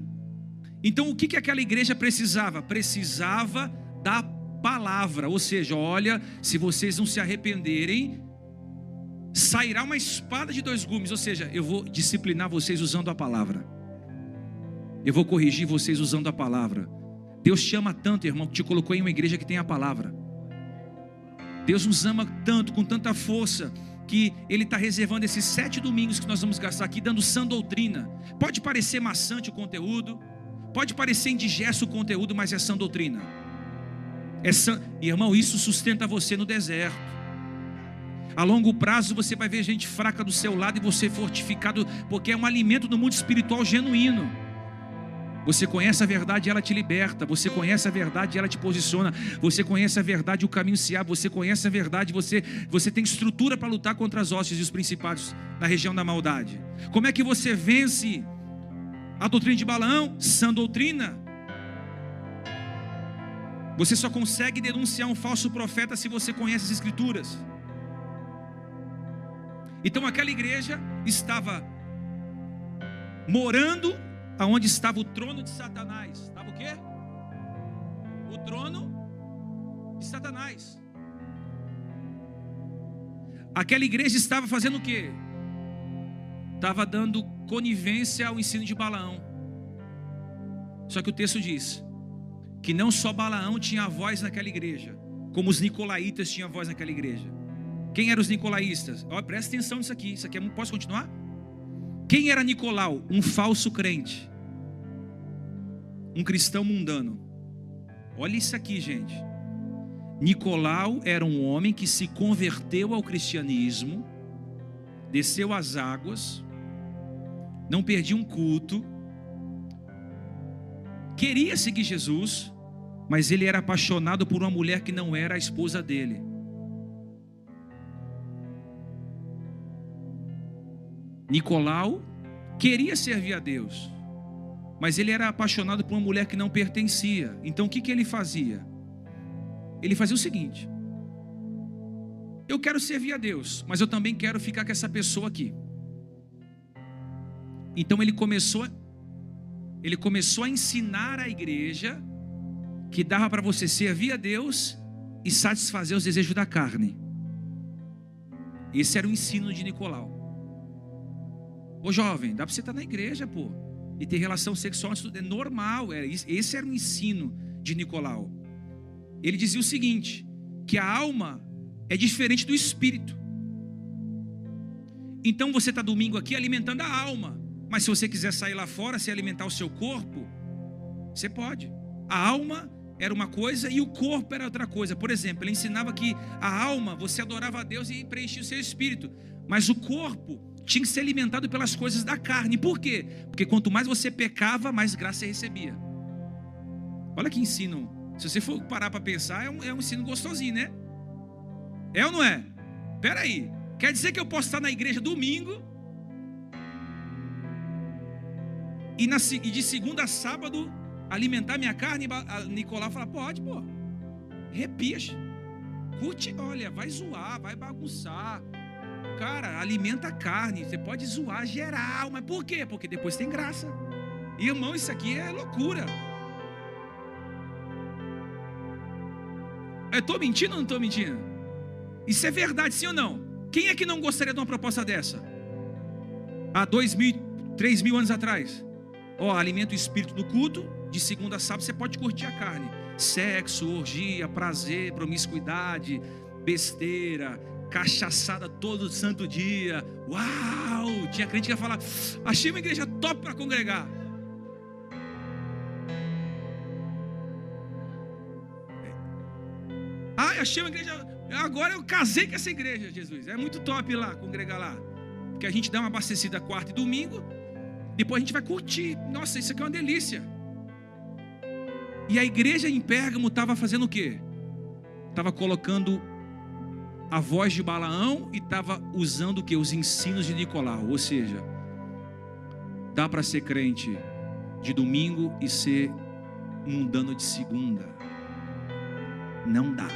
Então o que, que aquela igreja precisava? Precisava da palavra. Ou seja, olha, se vocês não se arrependerem, sairá uma espada de dois gumes. Ou seja, eu vou disciplinar vocês usando a palavra. Eu vou corrigir vocês usando a palavra. Deus te ama tanto, irmão, que te colocou em uma igreja que tem a palavra. Deus nos ama tanto, com tanta força, que Ele está reservando esses sete domingos que nós vamos gastar aqui dando sã doutrina. Pode parecer maçante o conteúdo, pode parecer indigesto o conteúdo, mas é sã doutrina. É sã... Irmão, isso sustenta você no deserto. A longo prazo você vai ver gente fraca do seu lado e você fortificado, porque é um alimento do mundo espiritual genuíno. Você conhece a verdade, ela te liberta. Você conhece a verdade, ela te posiciona. Você conhece a verdade, o caminho se abre. Você conhece a verdade, você, você tem estrutura para lutar contra as hostes e os principados na região da maldade. Como é que você vence a doutrina de Balaão? Sã doutrina. Você só consegue denunciar um falso profeta se você conhece as escrituras. Então aquela igreja estava morando aonde estava o trono de Satanás. Estava o quê? O trono de Satanás. Aquela igreja estava fazendo o quê? Estava dando conivência ao ensino de Balaão. Só que o texto diz que não só Balaão tinha voz naquela igreja, como os nicolaítas tinham voz naquela igreja. Quem eram os nicolaístas? Ó, presta atenção nisso aqui. Isso aqui é, posso continuar? Quem era Nicolau? Um falso crente. Um cristão mundano. Olha isso aqui, gente. Nicolau era um homem que se converteu ao cristianismo, desceu as águas, não perdia um culto, queria seguir Jesus, mas ele era apaixonado por uma mulher que não era a esposa dele. Nicolau queria servir a Deus, mas ele era apaixonado por uma mulher que não pertencia. Então o que, que ele fazia? Ele fazia o seguinte: eu quero servir a Deus, mas eu também quero ficar com essa pessoa aqui. Então ele começou, ele começou a ensinar a igreja que dava para você servir a Deus e satisfazer os desejos da carne. Esse era o ensino de Nicolau. Ô jovem, dá para você estar na igreja, pô, e ter relação sexual, é normal. É, esse era o ensino de Nicolau. Ele dizia o seguinte: que a alma é diferente do espírito. Então você está domingo aqui alimentando a alma, mas se você quiser sair lá fora, se alimentar o seu corpo, você pode. A alma era uma coisa e o corpo era outra coisa. Por exemplo, ele ensinava que a alma, você adorava a Deus e preenchia o seu espírito, mas o corpo tinha que ser alimentado pelas coisas da carne. Por quê? Porque quanto mais você pecava, mais graça você recebia. Olha que ensino. Se você for parar para pensar, é um, é um ensino gostosinho, né? É ou não é? Espera aí. Quer dizer que eu posso estar na igreja domingo e, na, e de segunda a sábado alimentar minha carne? A Nicolau fala: pode, pô. Repia. Curte, olha, vai zoar, vai bagunçar. Cara, alimenta a carne. Você pode zoar geral, mas por quê? Porque depois tem graça. Irmão, isso aqui é loucura. Eu estou mentindo ou não estou mentindo? Isso é verdade, sim ou não? Quem é que não gostaria de uma proposta dessa? Há dois mil, três mil anos atrás. Ó, alimenta o espírito do culto. De segunda a sábado você pode curtir a carne. Sexo, orgia, prazer, promiscuidade, besteira, cachaçada todo santo dia. Uau! Tinha crente que ia falar: achei uma igreja top para congregar. Ah, achei uma igreja. Agora eu casei com essa igreja, Jesus. É muito top lá, congregar lá. Porque a gente dá uma abastecida quarta e domingo. Depois a gente vai curtir. Nossa, isso aqui é uma delícia. E a igreja em Pérgamo estava fazendo o quê? Estava colocando a voz de Balaão e estava usando o que? Os ensinos de Nicolau. Ou seja, dá para ser crente de domingo e ser mundano de segunda. Não dá.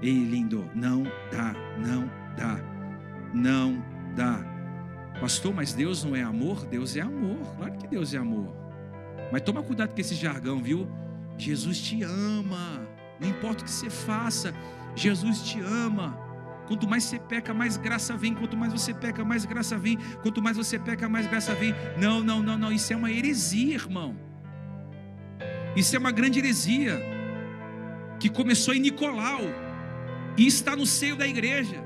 Ei, lindo, não dá, não dá, não dá. Pastor, mas Deus não é amor? Deus é amor, claro que Deus é amor. Mas toma cuidado com esse jargão, viu? Jesus te ama, não importa o que você faça, Jesus te ama. Quanto mais você peca, mais graça vem. Quanto mais você peca, mais graça vem. Quanto mais você peca, mais graça vem. Não, não, não, não. Isso é uma heresia, irmão. Isso é uma grande heresia que começou em Nicolau e está no seio da igreja.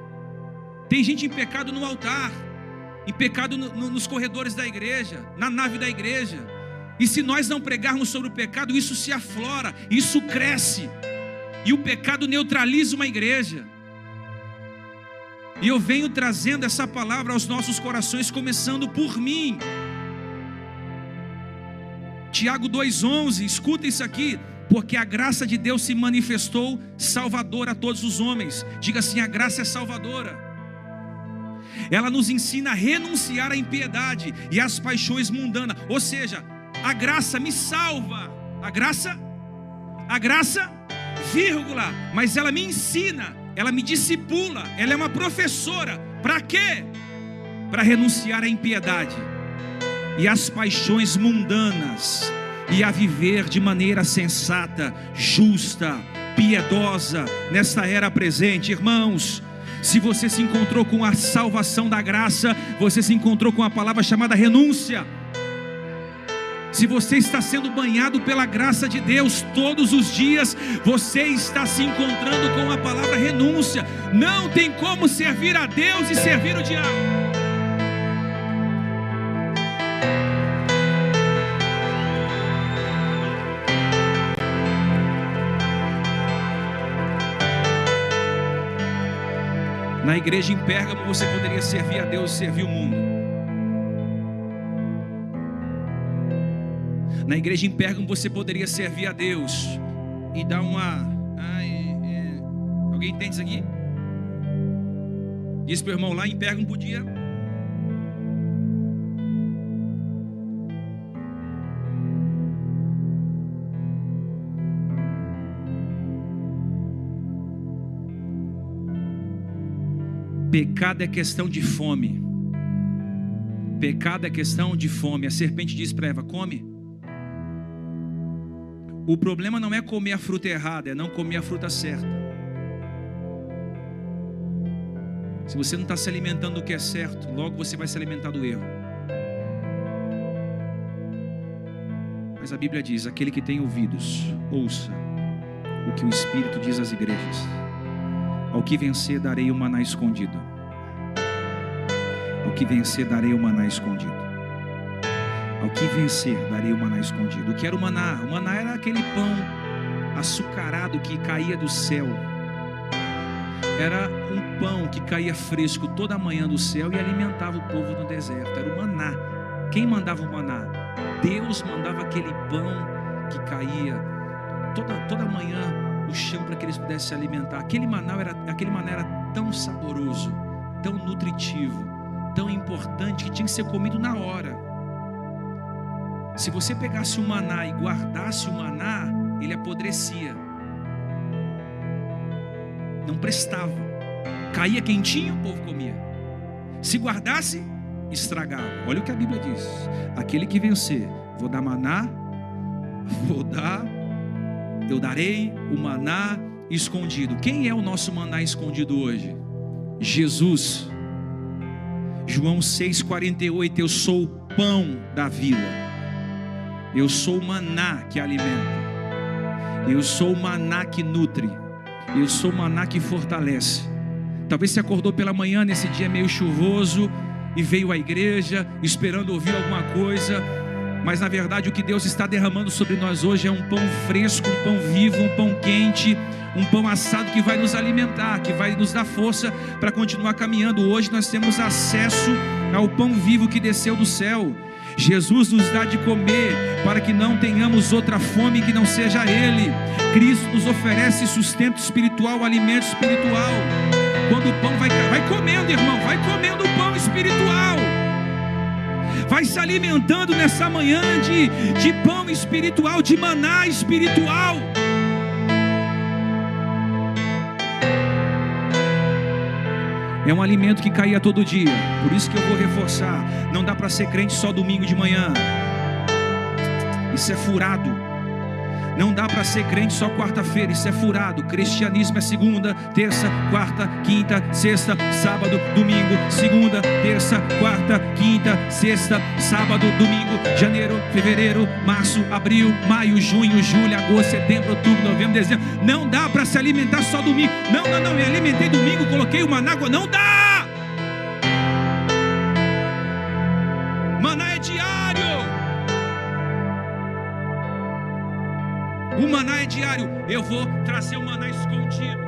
Tem gente em pecado no altar, em pecado no, no, nos corredores da igreja, na nave da igreja. E se nós não pregarmos sobre o pecado, isso se aflora, isso cresce. E o pecado neutraliza uma igreja. E eu venho trazendo essa palavra aos nossos corações, começando por mim. Tiago 2,11, escuta isso aqui, porque a graça de Deus se manifestou salvadora a todos os homens. Diga assim: a graça é salvadora. Ela nos ensina a renunciar à impiedade e às paixões mundanas. Ou seja, a graça me salva. A graça, a graça vírgula, mas ela me ensina, ela me discipula, ela é uma professora. Para quê? Para renunciar à impiedade e às paixões mundanas e a viver de maneira sensata, justa, piedosa nesta era presente, irmãos. Se você se encontrou com a salvação da graça, você se encontrou com a palavra chamada renúncia. Se você está sendo banhado pela graça de Deus todos os dias, você está se encontrando com a palavra renúncia. Não tem como servir a Deus e servir o diabo. Na igreja em Pérgamo você poderia servir a Deus e servir o mundo. Na igreja em Pérgamo você poderia servir a Deus e dar uma. É... Alguém entende isso aqui? Diz para o irmão lá em Pérgamo podia. Pecado é questão de fome. Pecado é questão de fome. A serpente diz para Eva: come. O problema não é comer a fruta errada, é não comer a fruta certa. Se você não está se alimentando do que é certo, logo você vai se alimentar do erro. Mas a Bíblia diz: aquele que tem ouvidos, ouça o que o Espírito diz às igrejas. Ao que vencer, darei o maná escondido. Ao que vencer, darei o maná escondido. Ao que vencer, darei o maná escondido. O que era o maná? O maná era aquele pão açucarado que caía do céu. Era um pão que caía fresco toda manhã do céu e alimentava o povo no deserto. Era o maná. Quem mandava o maná? Deus mandava aquele pão que caía toda, toda manhã no chão para que eles pudessem se alimentar. Aquele maná, era, aquele maná era tão saboroso, tão nutritivo, tão importante que tinha que ser comido na hora. Se você pegasse o maná e guardasse o maná, ele apodrecia. Não prestava. Caía quentinho, o povo comia. Se guardasse, estragava. Olha o que a Bíblia diz: aquele que vencer, vou dar maná, vou dar, eu darei o maná escondido. Quem é o nosso maná escondido hoje? Jesus. João 6,48: Eu sou o pão da vida. Eu sou o maná que alimenta. Eu sou o maná que nutre. Eu sou o maná que fortalece. Talvez você acordou pela manhã nesse dia meio chuvoso e veio à igreja esperando ouvir alguma coisa, mas na verdade o que Deus está derramando sobre nós hoje é um pão fresco, um pão vivo, um pão quente, um pão assado que vai nos alimentar, que vai nos dar força para continuar caminhando. Hoje nós temos acesso ao pão vivo que desceu do céu. Jesus nos dá de comer para que não tenhamos outra fome que não seja Ele. Cristo nos oferece sustento espiritual, alimento espiritual. Quando o pão vai, vai comendo, irmão, vai comendo o pão espiritual. Vai se alimentando nessa manhã de, de pão espiritual, de maná espiritual. É um alimento que caía todo dia. Por isso que eu vou reforçar. Não dá para ser crente só domingo de manhã. Isso é furado. Não dá para ser crente só quarta-feira, isso é furado. Cristianismo é segunda, terça, quarta, quinta, sexta, sábado, domingo. Segunda, terça, quarta, quinta, sexta, sábado, domingo. Janeiro, fevereiro, março, abril, maio, junho, julho, agosto, setembro, outubro, novembro, dezembro. Não dá para se alimentar só domingo. Não, não, não. Me alimentei domingo, coloquei uma na água. Não dá. Diário. Eu vou trazer o maná escondido.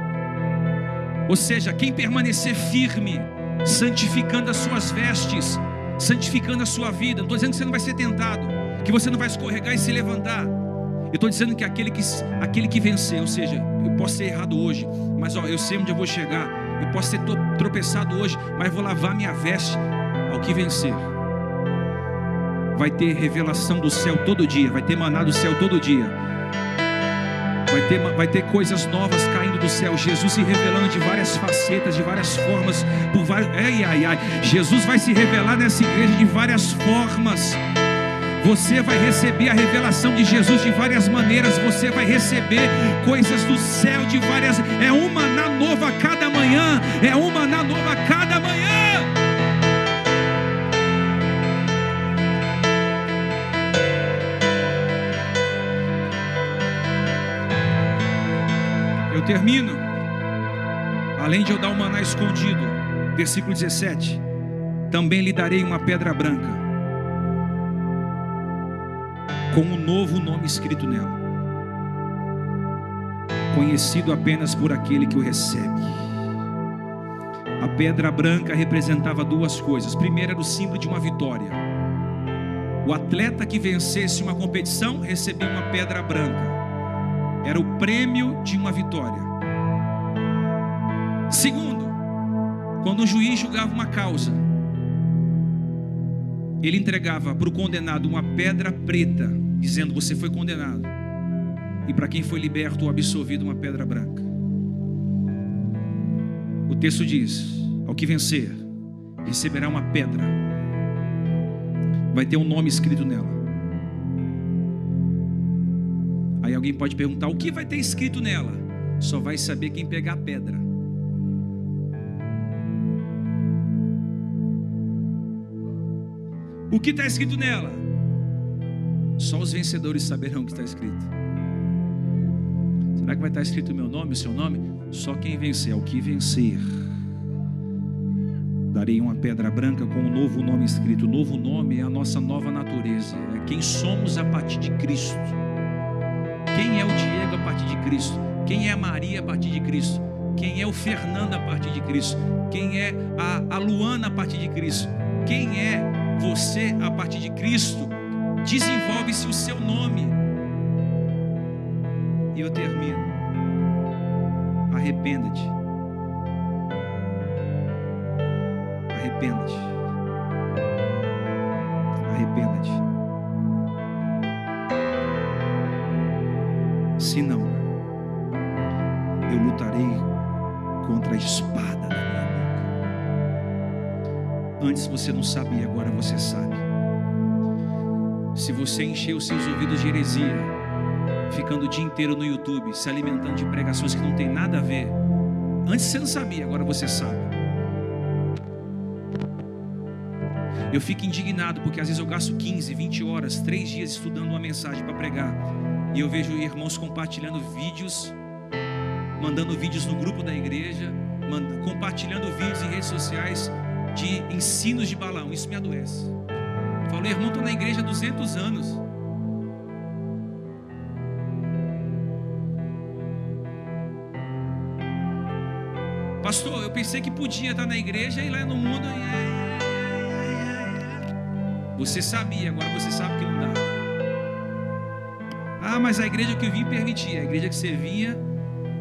Ou seja, quem permanecer firme, santificando as suas vestes, santificando a sua vida. Não estou dizendo que você não vai ser tentado, que você não vai escorregar e se levantar. Eu estou dizendo que aquele que, aquele que vencer, ou seja, eu posso ser errado hoje, mas ó, eu sei onde eu vou chegar. Eu posso ser tropeçado hoje, mas vou lavar minha veste ao que vencer. Vai ter revelação do céu todo dia, vai ter maná do céu todo dia. Vai ter, vai ter coisas novas caindo do céu. Jesus se revelando de várias facetas, de várias formas. Por vários, ai, ai, ai. Jesus vai se revelar nessa igreja de várias formas. Você vai receber a revelação de Jesus de várias maneiras. Você vai receber coisas do céu de várias. É uma na nova cada manhã. É uma na nova cada manhã. Termino. Além de eu dar o maná escondido, versículo 17: Também lhe darei uma pedra branca, com um novo nome escrito nela, conhecido apenas por aquele que o recebe. A pedra branca representava duas coisas. Primeiro era o símbolo de uma vitória. O atleta que vencesse uma competição recebia uma pedra branca era o prêmio de uma vitória. Segundo, quando um juiz julgava uma causa, ele entregava para o condenado uma pedra preta, dizendo: Você foi condenado. E para quem foi liberto ou absolvido, uma pedra branca. O texto diz: Ao que vencer, receberá uma pedra, vai ter um nome escrito nela. Aí alguém pode perguntar: o que vai ter escrito nela? Só vai saber quem pegar a pedra. O que está escrito nela? Só os vencedores saberão o que está escrito. Será que vai estar escrito o meu nome, o seu nome? Só quem vencer, o que vencer. Darei uma pedra branca com um novo nome escrito. O novo nome é a nossa nova natureza, é quem somos a partir de Cristo. Quem é o Diego a partir de Cristo? Quem é a Maria a partir de Cristo? Quem é o Fernando a partir de Cristo? Quem é a, a Luana a partir de Cristo? Quem é você a partir de Cristo? Desenvolve-se o seu nome. E eu termino. Arrependa-te. Arrependa-te. Arrependa-te. Se não, eu lutarei contra a espada da minha boca. Antes você não sabia, agora você sabe. Se você encher os seus ouvidos de heresia, ficando o dia inteiro no YouTube, se alimentando de pregações que não tem nada a ver, antes você não sabia, agora você sabe. Eu fico indignado porque às vezes eu gasto 15, 20 horas, 3 dias estudando uma mensagem para pregar. E eu vejo irmãos compartilhando vídeos, mandando vídeos no grupo da igreja, compartilhando vídeos em redes sociais de ensinos de balão. Isso me adoece. Falei, irmão, estou na igreja há 200 anos. Pastor, eu pensei que podia estar na igreja e lá no mundo. Você sabia, agora você sabe que não dá. Ah, mas a igreja que eu vim permitia, a igreja que você vinha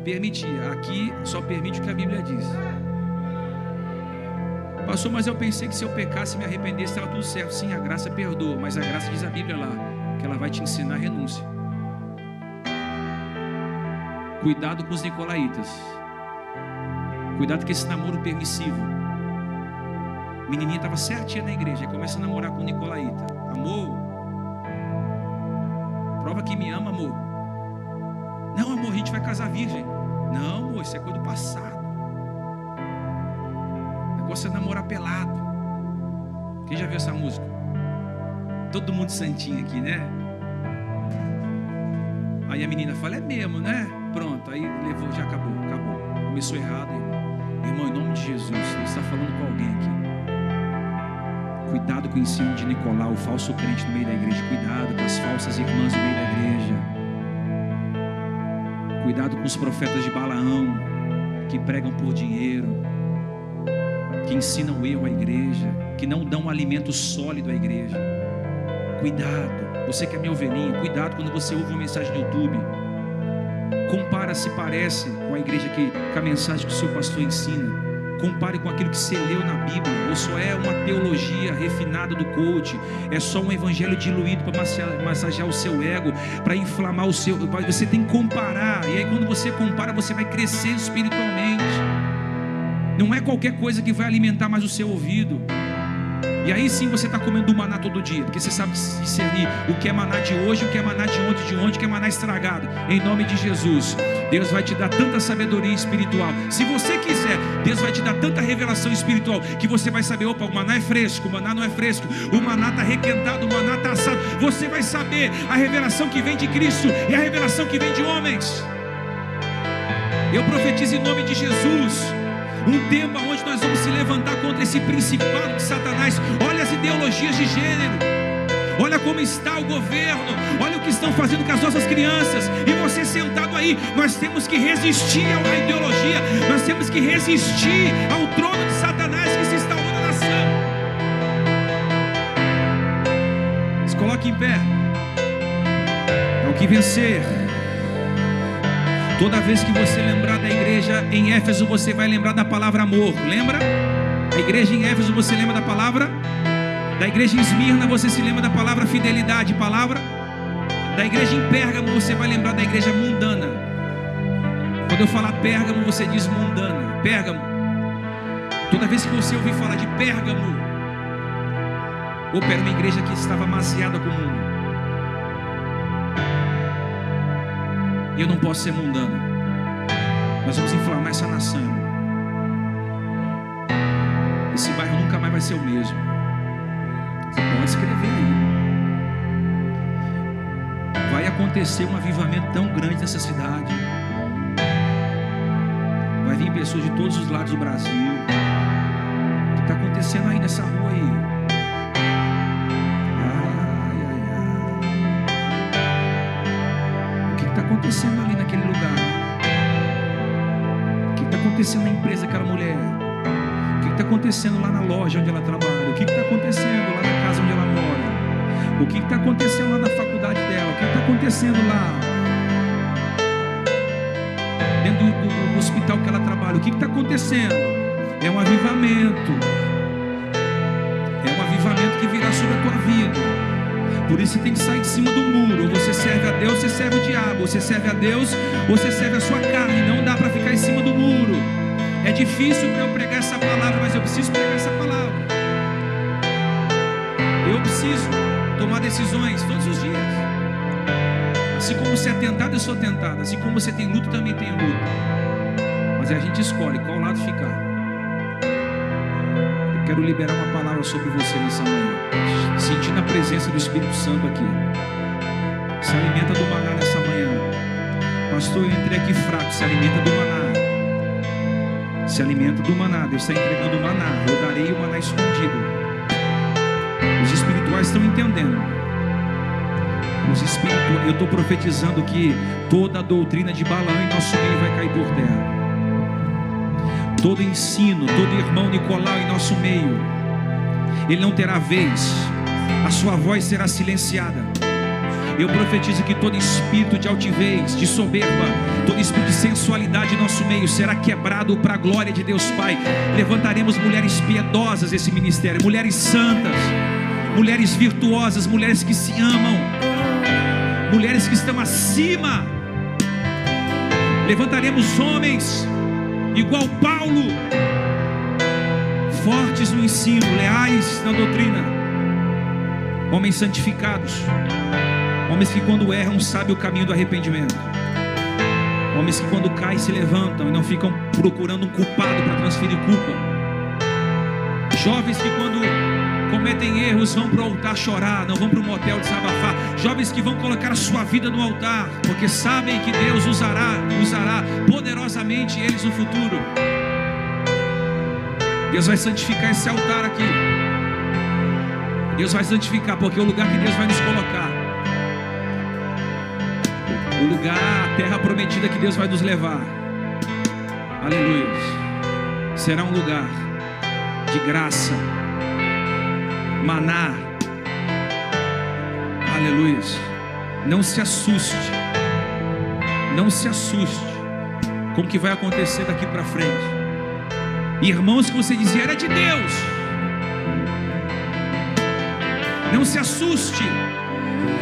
permitia. Aqui só permite o que a Bíblia diz. Pastor, mas eu pensei que se eu pecasse e me arrependesse, estava tudo certo. Sim, a graça perdoa, mas a graça diz a Bíblia lá, que ela vai te ensinar a renúncia. Cuidado com os nicolaítas. Cuidado com esse namoro permissivo. Menininha estava certinha na igreja, começa a namorar com o nicolaíta. Amor, que me ama, amor. Não, amor, a gente vai casar virgem. Não, amor, isso é coisa do passado. O negócio é namorar pelado. Quem já viu essa música? Todo mundo santinho aqui, né? Aí a menina fala, é mesmo, né? Pronto, aí levou, já acabou, acabou. Começou errado, irmão. Irmão, em nome de Jesus, você está falando com alguém aqui. Cuidado com o ensino de Nicolau, o falso crente no meio da igreja. Cuidado com as falsas irmãs no meio da igreja. Cuidado com os profetas de Balaão, que pregam por dinheiro, que ensinam erro à igreja, que não dão um alimento sólido à igreja. Cuidado, você que é meu ovelhinha, cuidado quando você ouve uma mensagem no YouTube. Compara se parece com a igreja que, com a mensagem que o seu pastor ensina. Compare com aquilo que você leu na Bíblia, ou só é uma teologia refinada do coach, é só um evangelho diluído para massagear o seu ego, para inflamar o seu. Você tem que comparar, e aí quando você compara, você vai crescer espiritualmente. Não é qualquer coisa que vai alimentar mais o seu ouvido. E aí sim você está comendo maná todo dia, porque você sabe discernir o que é maná de hoje, o que é maná de ontem, de ontem, o que é maná estragado. Em nome de Jesus, Deus vai te dar tanta sabedoria espiritual. Se você quiser, Deus vai te dar tanta revelação espiritual que você vai saber: opa, o maná é fresco, o maná não é fresco, o maná está requentado, o maná está assado. Você vai saber a revelação que vem de Cristo e a revelação que vem de homens. Eu profetizo em nome de Jesus um tempo onde nós vamos se levantar contra esse principado de Satanás. Olha as ideologias de gênero. Olha como está o governo, olha que estão fazendo com as nossas crianças. E você sentado aí, nós temos que resistir à ideologia, nós temos que resistir ao trono de Satanás que se instalou na nação. Se coloque em pé. É o que vencer. Toda vez que você lembrar da igreja em Éfeso, você vai lembrar da palavra amor. Lembra? A igreja em Éfeso, você lembra da palavra? Da igreja em Esmirna, você se lembra da palavra fidelidade, palavra? Da igreja em Pérgamo, você vai lembrar da igreja mundana. Quando eu falar Pérgamo, você diz mundana. Pérgamo. Toda vez que você ouvir falar de Pérgamo, ou era uma igreja que estava amaciada com o mundo. E eu não posso ser mundano. Nós vamos inflamar essa nação. Esse bairro nunca mais vai ser o mesmo. Pode escrever aí. Acontecer um avivamento tão grande nessa cidade. Vai vir pessoas de todos os lados do Brasil. O que está acontecendo aí nessa rua aí? Ai, ai, ai. O que está acontecendo ali naquele lugar? O que está acontecendo na empresa daquela mulher? O que está acontecendo lá na loja onde ela trabalha? O que está acontecendo lá na casa onde ela mora? O que está acontecendo lá na acontecendo lá? Dentro do, do- do hospital que ela trabalha? O que está acontecendo? É um avivamento. É um avivamento que virá sobre a tua vida. Por isso você tem que sair de cima do muro. Você serve a Deus, você serve o diabo. Você serve a Deus, você serve a sua carne. Não dá para ficar em cima do muro. É difícil para eu pregar essa palavra, mas eu preciso pregar essa palavra. Eu preciso tomar decisões todos os dias. Assim como você é tentado, eu sou tentado. Assim como você tem luta, eu também tenho luta. Mas a gente escolhe qual lado ficar. Eu quero liberar uma palavra sobre você nessa manhã. Sentindo a presença do Espírito Santo aqui. Se alimenta do maná nessa manhã. Pastor, eu entrei aqui fraco. Se alimenta do maná. Se alimenta do maná. Deus está entregando o maná. Eu darei o maná escondido. Os espirituais estão entendendo. Espirituais, eu estou profetizando que toda a doutrina de Balaão em nosso meio vai cair por terra. Todo ensino, todo irmão Nicolau em nosso meio, ele não terá vez, a sua voz será silenciada. Eu profetizo que todo espírito de altivez, de soberba, todo espírito de sensualidade em nosso meio será quebrado para a glória de Deus Pai. Levantaremos mulheres piedosas esse ministério, mulheres santas, mulheres virtuosas, mulheres que se amam, mulheres que estão acima. Levantaremos homens igual Paulo, fortes no ensino, leais na doutrina, homens santificados, homens que quando erram sabem o caminho do arrependimento, homens que quando caem se levantam e não ficam procurando um culpado para transferir culpa, jovens que quando cometem erros vão para o altar chorar, não vão para o motel desabafar, jovens que vão colocar a sua vida no altar, porque sabem que Deus usará, usará poderosamente eles no futuro. Deus vai santificar esse altar aqui. Deus vai santificar, porque é o lugar que Deus vai nos colocar. O lugar, a terra prometida que Deus vai nos levar. Aleluia. Será um lugar de graça, maná. Aleluia. Não se assuste. Não se assuste com o que vai acontecer daqui para frente. Irmãos que você dizia era de Deus. Não se assuste.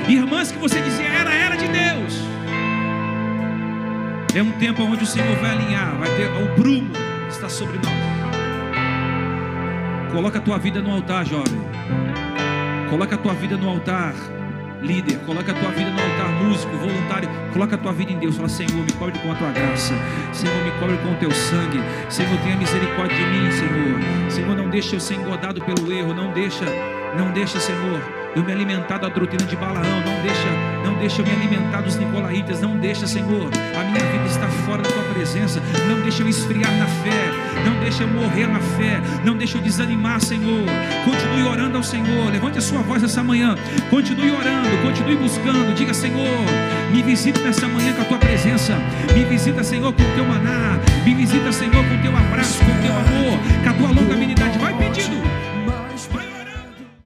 Irmãs que você dizia era era de Deus. É um tempo onde o Senhor vai alinhar, vai ter o prumo está sobre nós. Coloca a tua vida no altar, jovem. Coloca a tua vida no altar, líder. Coloca a tua vida no altar, músico, voluntário. Coloca a tua vida em Deus. Fala, Senhor, me cobre com a tua graça. Senhor, me cobre com o teu sangue. Senhor, tenha misericórdia de mim, Senhor. Senhor, não deixa eu ser engodado pelo erro. Não deixa, não deixa, Senhor, eu me alimentar da doutrina de Balaão. Não deixa, não deixa eu me alimentar dos nicolaítas. Não deixa, Senhor, a minha vida estar fora da tua presença. Não deixa eu esfriar na fé não deixa eu morrer na fé, não deixa eu desanimar, Senhor. Continue orando ao Senhor, levante a sua voz essa manhã, continue orando, continue buscando, diga, Senhor, me visita nessa manhã com a tua presença, me visita, Senhor, com o teu maná, me visita, Senhor, com o teu abraço, com o teu amor, com a tua longa habilidade. vai pedindo.